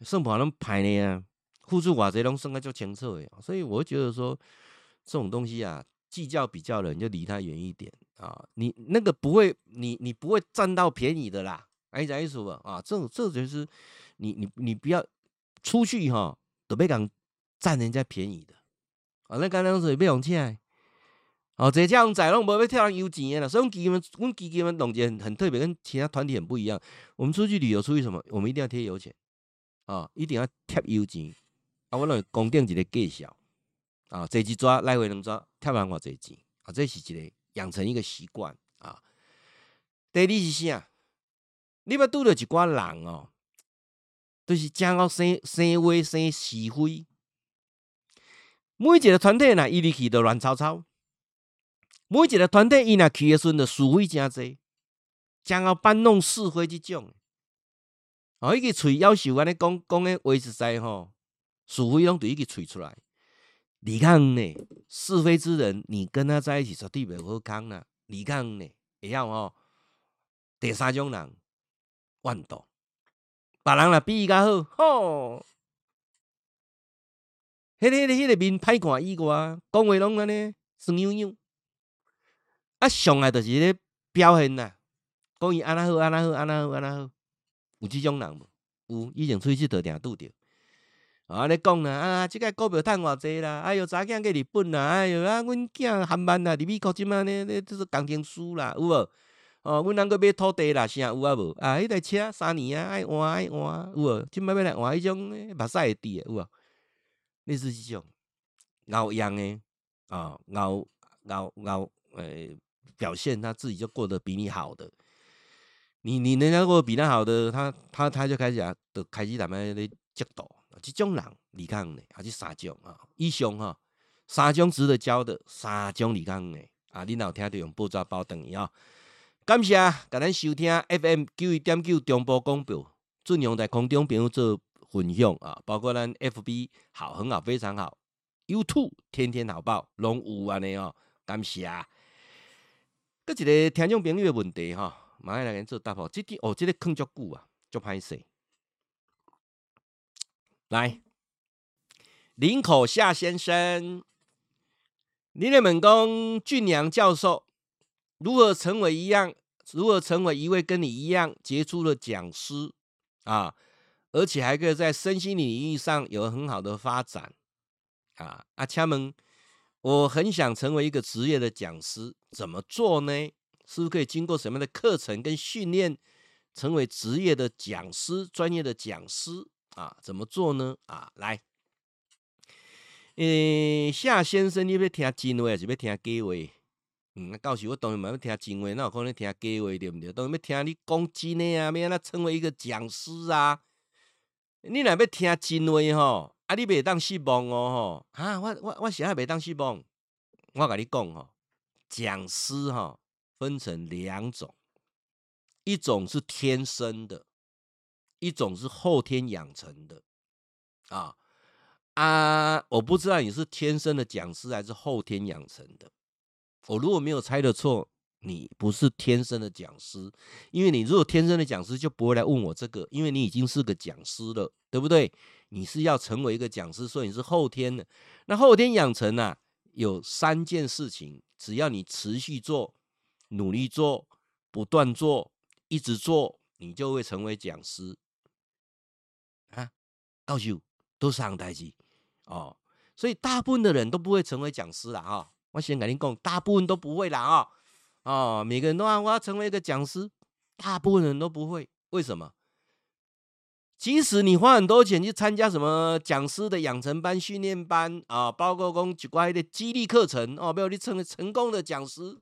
算盘拢歹呢啊，付出偌济拢算个足清楚诶，所以我觉得说这种东西啊，计较比较的人就离他远一点啊。你那个不会，你你不会占到便宜的啦。哎，啥意思不啊？这这就是你你你不要出去哈，都别讲占人家便宜的啊。那刚刚说别用钱哦，这这样仔拢无要跳人有钱的啦。所以我们基金们，我们基金们总结很很特别，跟其他团体很不一样。我们出去旅游，出去什么？我们一定要贴油钱。啊、一定要贴油钱啊！我认为公定一个计数啊，这一抓来回两抓贴完我这钱啊，这是一个养成一个习惯啊。第二是啥？你要拄到一寡人哦，都、是讲到生生威生是非，每一个团体呐，伊入去都乱糟糟；每一个团体伊呐去的时阵，是非真多，讲到搬弄是非这种。哦，伊个嘴要求安尼讲讲诶话实在吼，是非拢对伊个嘴出来。你看呢，是非之人，你跟他在一起绝对袂好康啦。你看呢，会晓吼。第三种人，弯道，别人若比伊较好，吼。迄个、迄个、迄个面歹看以外，讲话拢安尼酸溜溜。啊，上来就是咧表现呐，讲伊安那好，安那好，安那好，安那好。有这种人无？有，以前出去佗定拄着。啊，你讲啦，啊，即个股票趁偌济啦？哎哟，查囝去日本啦？哎哟，啊，阮囝韩漫啦，伫美国即满呢，咧就是工程师啦，有无？哦，阮人阁买土地啦，啥有啊无？啊，迄台车三年啊，爱换爱换，有无？即摆要来换迄种目屎会滴诶，有无？类似即种，熬样诶，啊，熬熬熬，诶，表现他自己就过得比你好的。你你人家过得比他好的，他他他就开始啊，就开始他们咧嫉妒，即种人离开呢，还是三种啊？以上哈，三种值得交的，三种离开呢啊！你若有听到用报纸包等于啊，感谢，感谢收听 FM 九一点九中波广播，尽量在空中朋友做分享啊，包括咱 FB 好很好非常好，YouTube 天天好报拢有安尼哦，感谢。搁一个听众朋友的问题哈，马上来给做答复。这题哦，这个坑足久啊，足歹势。来，林口夏先生，你来问讲俊良教授如何成为一样，如何成为一位跟你一样杰出的讲师啊？而且还可以在身心领域上有很好的发展啊！阿恰们，我很想成为一个职业的讲师，怎么做呢？是不是可以经过什么样的课程跟训练，成为职业的讲师、专业的讲师啊？怎么做呢？啊，来，诶，夏先生，你要听真话还是要听假话？嗯，到时我当然嘛要听真话，那有可能听假话对不对？当然要听你讲真的啊，要让他成为一个讲师啊。你若要听真话吼，啊，你袂当失望哦吼，啊，我我我实在袂当失望。我甲你讲吼，讲师吼分成两种，一种是天生的，一种是后天养成的。啊啊，我不知道你是天生的讲师还是后天养成的。我如果没有猜的错。你不是天生的讲师，因为你如果天生的讲师，就不会来问我这个，因为你已经是个讲师了，对不对？你是要成为一个讲师，所以你是后天的。那后天养成啊，有三件事情，只要你持续做、努力做、不断做、一直做，你就会成为讲师啊。告诉都是上代志哦，所以大部分的人都不会成为讲师了哈、我先跟你讲，大部分都不会啦啊。哦哦，每个人都啊，我要成为一个讲师，大部分人都不会。为什么？即使你花很多钱去参加什么讲师的养成班、训练班啊，包括讲一寡的激励课程哦，没有你成为成功的讲师。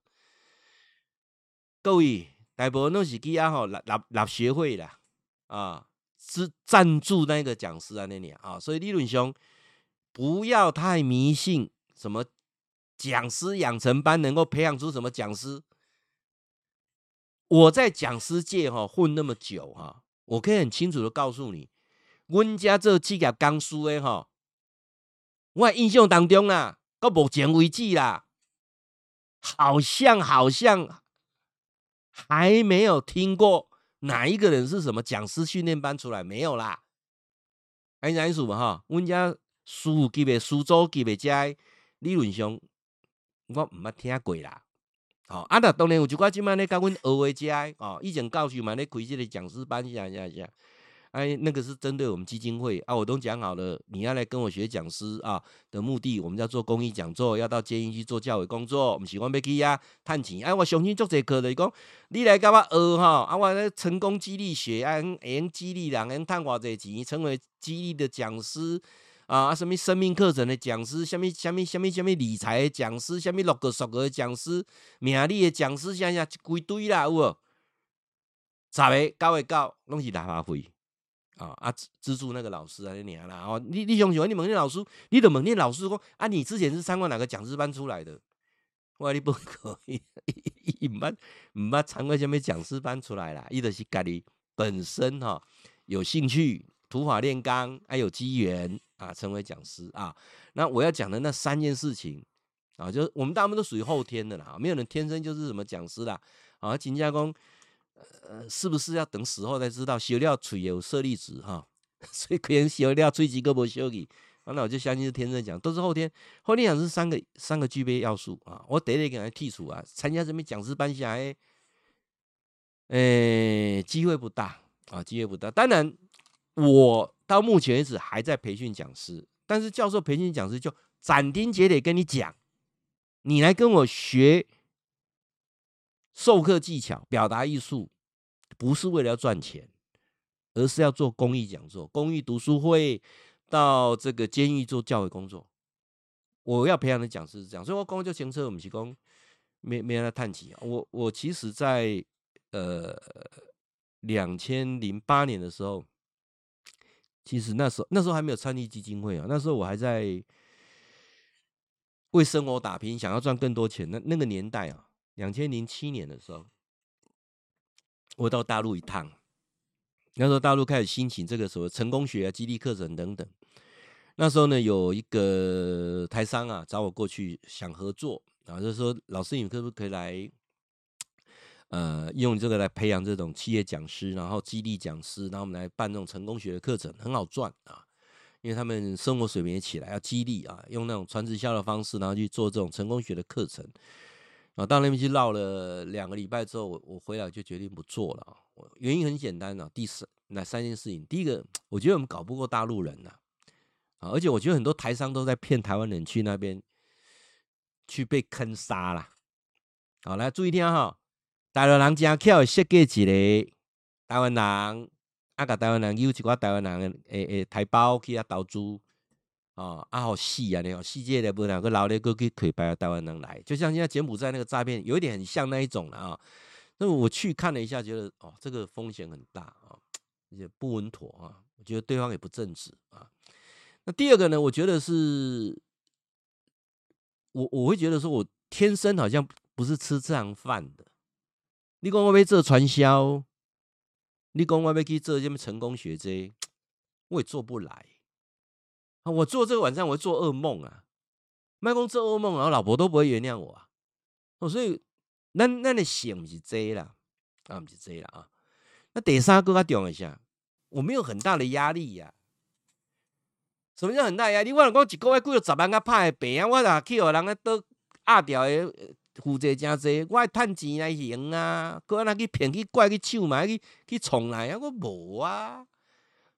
各位，大部分都是去啊吼，立立立学会啦，啊，是赞助那个讲师啊那里啊，所以理论上不要太迷信什么讲师养成班能够培养出什么讲师。我在讲师界哈混那么久哈，我可以很清楚的告诉你，阮家这企业讲师的哈，我印象当中啦，到目前为止啦，好像好像还没有听过哪一个人是什么讲师训练班出来没有啦？还是怎么哈？阮家师级的、师祖级的这理论上，我唔捌听过啦。好、哦，啊，那当然有一寡即满咧教阮学诶遮哦，以前教授嘛咧开这个讲师班，啥啥啥，哎，那个是针对我们基金会啊，我都讲好了，你要来跟我学讲师啊的目的，我们要做公益讲座，要到监狱去做教委工作，我们喜欢要去呀，探钱，哎，我相信做这课的讲，你来跟我学哈，啊，我咧成功激励学，啊，用激励人，用赚偌济钱，成为激励的讲师。啊，什么生命课程的讲师，什么什么什么什么理财的讲师，什么六个十个的讲师，名利的讲师，啥啥一规堆啦，有无？十个九个九，拢是大花费啊！啊，资助那个老师啊，你娘啦！哦，你你想想，你问你老师，你都问你老师讲啊，你之前是参观哪个讲师班出来的？我说你不可以，伊毋捌毋捌参观什么讲师班出来啦？伊著是家己本身哈有兴趣，土法炼钢，还有机缘。啊，成为讲师啊，那我要讲的那三件事情啊，就是我们大部分都属于后天的啦，没有人天生就是什么讲师啦。啊，金家公，呃，是不是要等死后才知道？修料锤有舍利子哈，所以可能修料锤几个不修理，那我就相信是天生讲，都是后天。后天讲是三个三个具备要素啊，我得得给他剔除啊，参加什么讲师班下来，诶，机会不大啊，机会不大。当然我。到目前为止还在培训讲师，但是教授培训讲师就斩钉截铁跟你讲，你来跟我学授课技巧、表达艺术，不是为了要赚钱，而是要做公益讲座、公益读书会，到这个监狱做教育工作。我要培养的讲师是这样，所以我公就行车，我们提供没没让他叹气。我我其实在呃两千零八年的时候。其实那时候那时候还没有创立基金会啊，那时候我还在为生活打拼，想要赚更多钱。那那个年代啊，两千零七年的时候，我到大陆一趟，那时候大陆开始兴起这个所谓成功学啊、激励课程等等。那时候呢，有一个台商啊找我过去想合作，然后就说：“老师，你可不可以来，呃，用这个来培养这种企业讲师，然后激励讲师，然后我们来办这种成功学的课程，很好赚啊。因为他们生活水平也起来，要激励啊，用那种传直销的方式，然后去做这种成功学的课程。啊，到那边去绕了两个礼拜之后，我我回来就决定不做了啊。原因很简单啊，第三那三件事情，第一个，我觉得我们搞不过大陆人呐。”而且我觉得很多台商都在骗台湾人去那边去被坑杀了。好，来注意听哈，大陆人真巧，设计一个台湾人，啊，甲台湾人有一寡台湾人诶诶，台胞去遐投资，啊，啊好细啊，你好细节的不两个老的哥去可以白台湾人来，就像现在柬埔寨那个诈骗，有一点很像那一种了啊。那么我去看了一下，觉得哦，这个风险很大啊，也不稳妥啊，我觉得对方也不正直啊。那第二个呢？我觉得是，我我会觉得说，我天生好像不是吃这样饭的。你讲我要做传销，你讲我要去做什么成功学这，我也做不来。啊，我做这个晚上我会做噩梦啊，卖公做噩梦，然后老婆都不会原谅我啊。哦，所以那那你想不是这啦，啊不是这啦啊。那第三个较重一下，我没有很大的压力呀、啊。什么叫很大压力？我讲一个月几个十万个拍的病啊！我若去互人咧倒压掉的负债真济，我爱趁钱来行啊！搁安那去骗去拐去抢嘛？去去从来啊！我无啊，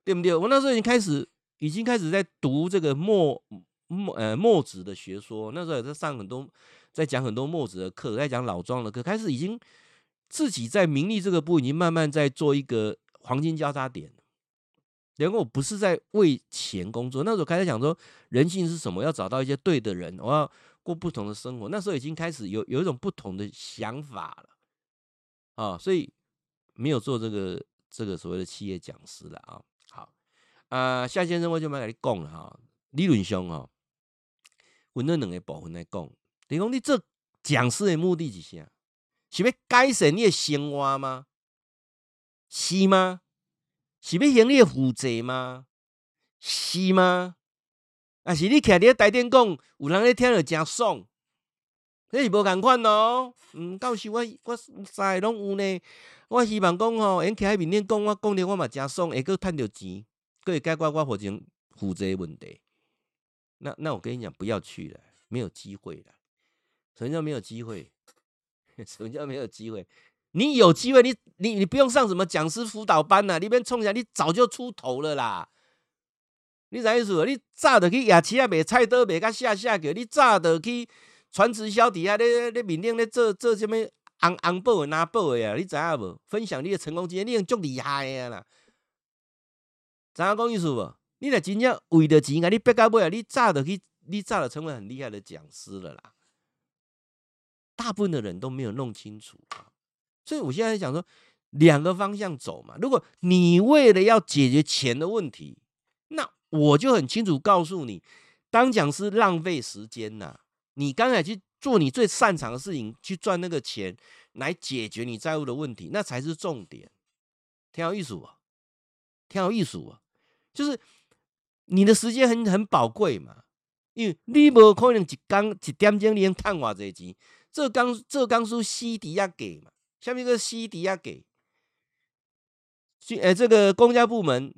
对不对？我那时候已经开始，已经开始在读这个墨墨呃墨子的学说。那时候也在上很多，在讲很多墨子的课，在讲老庄的课，开始已经自己在名利这个部已经慢慢在做一个黄金交叉点。然后我不是在为钱工作，那时候开始讲说人性是什么，要找到一些对的人，我要过不同的生活。那时候已经开始有有一种不同的想法了，啊，所以没有做这个这个所谓的企业讲师了啊。好，啊，夏先生我就没跟你讲了哈，理论上哈，分了两个部分来讲。你讲你做讲师的目的是啥？是要改善你的生活吗？是吗？是要盈利负债吗？是吗？啊，是你徛伫咧台顶讲，有人咧听着真爽，这是无共款咯。嗯，到时我我三个拢有呢。我希望讲吼，因徛喺面顶讲，我讲的我嘛真爽，会阁趁着钱，阁会解决我目前负债问题。那那我跟你讲，不要去了，没有机会了。什么叫没有机会？什么叫没有机会？你有机会，你你你不用上什么讲师辅导班啦、你别冲起来，你早就出头了啦。你啥意思？你早就去夜市啊卖菜刀卖甲下下叫，你早就去传直销底下咧咧面顶咧做做什么红红宝的拿宝的呀？你知影无？分享你的成功经验，你已经足厉害的啦。知影讲意思无？你若真正为着钱啊，你逼到尾啊，你早就去，你早就成为很厉害的讲师了啦。大部分的人都没有弄清楚。所以我现在想说，两个方向走嘛。如果你为了要解决钱的问题，我就很清楚告诉你，当讲师浪费时间呐。你刚才去做你最擅长的事情，去赚那个钱来解决你债务的问题，那才是重点。挺有意思啊，挺有意思啊，就是你的时间很很宝贵嘛，因为你无可能一刚一点钟你能赚偌济钱，这刚这刚输西迪亚给嘛。下面一个西迪亚给，去诶，这个公家部门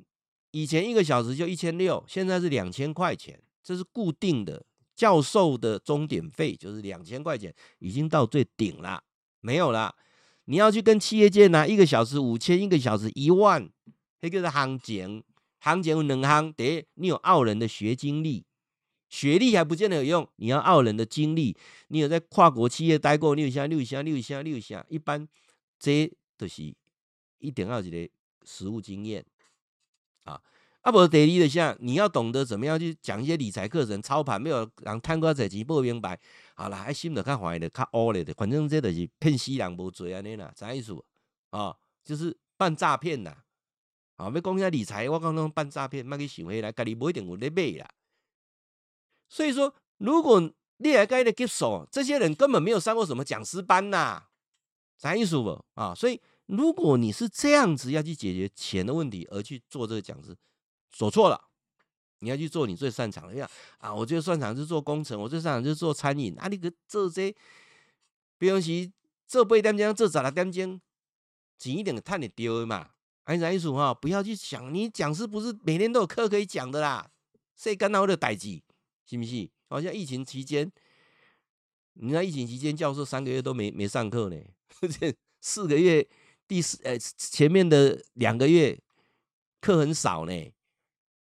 以前一个小时就一千六，现在是两千块钱，这是固定的。教授的终点费就是两千块钱，已经到最顶了，没有了。你要去跟企业界拿一个小时五千，一个小时一万，那个是行情，行情有两行，第一，你有傲人的学经历。学历还不见得有用，你要傲人的经历，你有在跨国企业待过，你有啥，你有啥，你有啥，你有啥，一般这都是一定要一个实务经验啊。啊，无，第二的像你要懂得怎么样去讲一些理财课程，操盘没有人贪过这钱不明白，好了，爱心的看坏的看恶的，反正这都是骗死人无罪安尼啦，啥意思啊？就是办诈骗呐，啊，要讲一下理财，我刚刚办诈骗，卖去想回来，家里不一定有咧买啦。所以说，如果你来该的接手，这些人根本没有上过什么讲师班呐，啥意思不啊？所以，如果你是这样子要去解决钱的问题而去做这个讲师，走错了，你要去做你最擅长的。呀啊，我最擅长是做工程，我最擅长就是做餐饮。啊，你个做这，比如说做八点钟，做十六点钟，钱一点赚得丢嘛。还是意思哈，不要去想，你讲师不是每天都有课可以讲的啦。谁干到我的代志，是不是？好像疫情期间，你看疫情期间，教授三个月都没没上课呢，四个月第四呃前面的两个月课很少呢，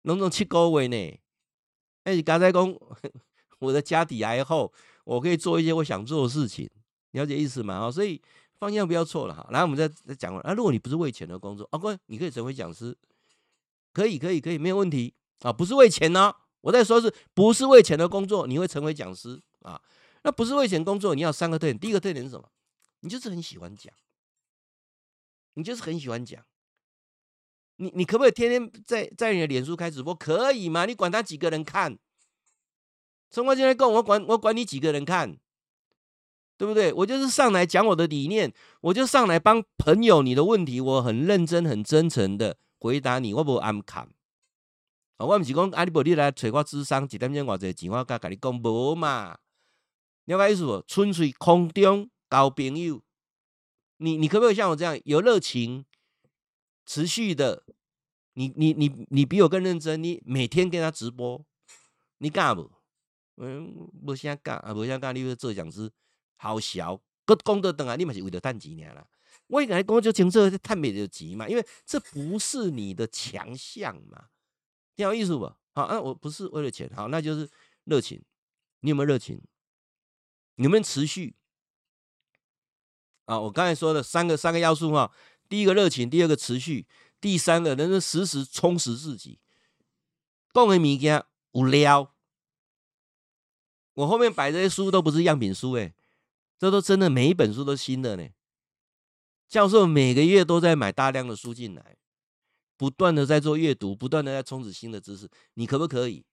拢总七个月呢。哎，你刚才讲我的家底还厚，我可以做一些我想做的事情，了解意思吗？哦，所以。方向不要错了哈，然后我们再再讲啊。如果你不是为钱的工作，啊，哥，你可以成为讲师，可以，可以，可以，没有问题啊。不是为钱呢，我在说是不是为钱的工作，你会成为讲师啊？那不是为钱工作，你要三个特点。第一个特点是什么？你就是很喜欢讲，你就是很喜欢讲。你你可不可以天天在在你的脸书开直播？可以吗？你管他几个人看？从我进来讲，我管我管你几个人看？对不对？我就是上来讲我的理念，我就上来帮朋友你的问题，我很认真、很真诚的回答你。我不暗砍，我不是讲阿里伯你来找我智商，一点钟偌济钱，我甲甲你讲无嘛？了解意思不？纯粹空中交朋友，你你可不可以像我这样有热情、持续的？你你你你比我更认真，你每天跟他直播，你干不？嗯，不想干啊，不想干，你要做讲师。好小，搁讲到等啊，你嘛是为了赚钱啦。我一来讲就清楚，赚没得钱嘛，因为这不是你的强项嘛，挺有意思不？好，那、啊、我不是为了钱，好，那就是热情。你有没有热情？有没有持续？啊，我刚才说的三个三个要素哈，第一个热情，第二个持续，第三个能够时时充实自己。讲的物件有料，我后面摆这些书都不是样品书诶。这都真的，每一本书都新的呢。教授每个月都在买大量的书进来，不断的在做阅读，不断的在充实新的知识。你可不可以？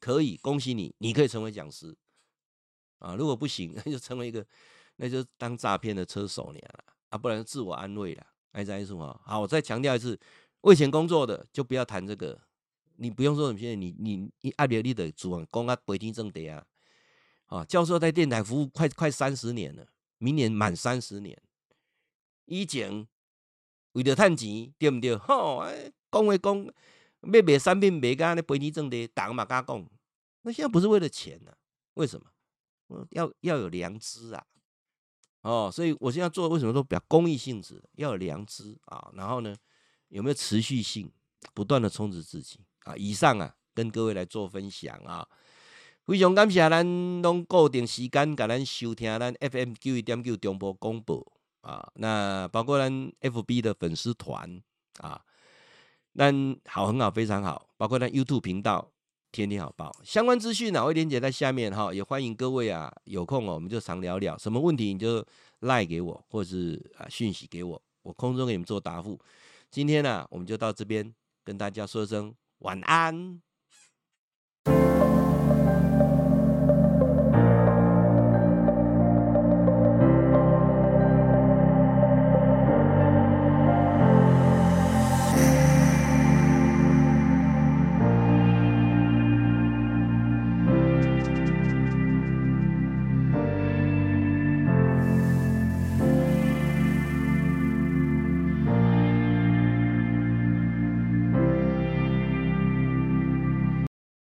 可以，恭喜你，你可以成为讲师啊！如果不行，那 就成为一个，那就当诈骗的车手了啊！不然自我安慰了。爱在说啊，好，我再强调一次，为钱工作的就不要谈这个，你不用说什么，你你你爱别你的主啊，讲啊，白天正得啊。啊，教授在电台服务快快三十年了，明年满三十年。以前为了赚钱，对不对？吼，讲话讲，要卖产品卖个那肥鸡挣的，打个马甲讲。那现在不是为了钱呢、啊？为什么？要要有良知啊！哦，所以我现在做为什么说比较公益性质？要有良知啊，然后呢，有没有持续性，不断的充实自己啊？以上啊，跟各位来做分享啊。非常感谢咱拢固定时间，甲咱收听咱 FM 九一点九中波广播啊。那包括咱 FB 的粉丝团啊，咱好很好非常好。包括咱 YouTube 频道天天好报相关资讯，我会连结在下面哈。也欢迎各位啊，有空哦，我们就常聊聊。什么问题你就赖给我，或者是啊讯息给我，我空中给你们做答复。今天呢、我们就到这边跟大家说声晚安。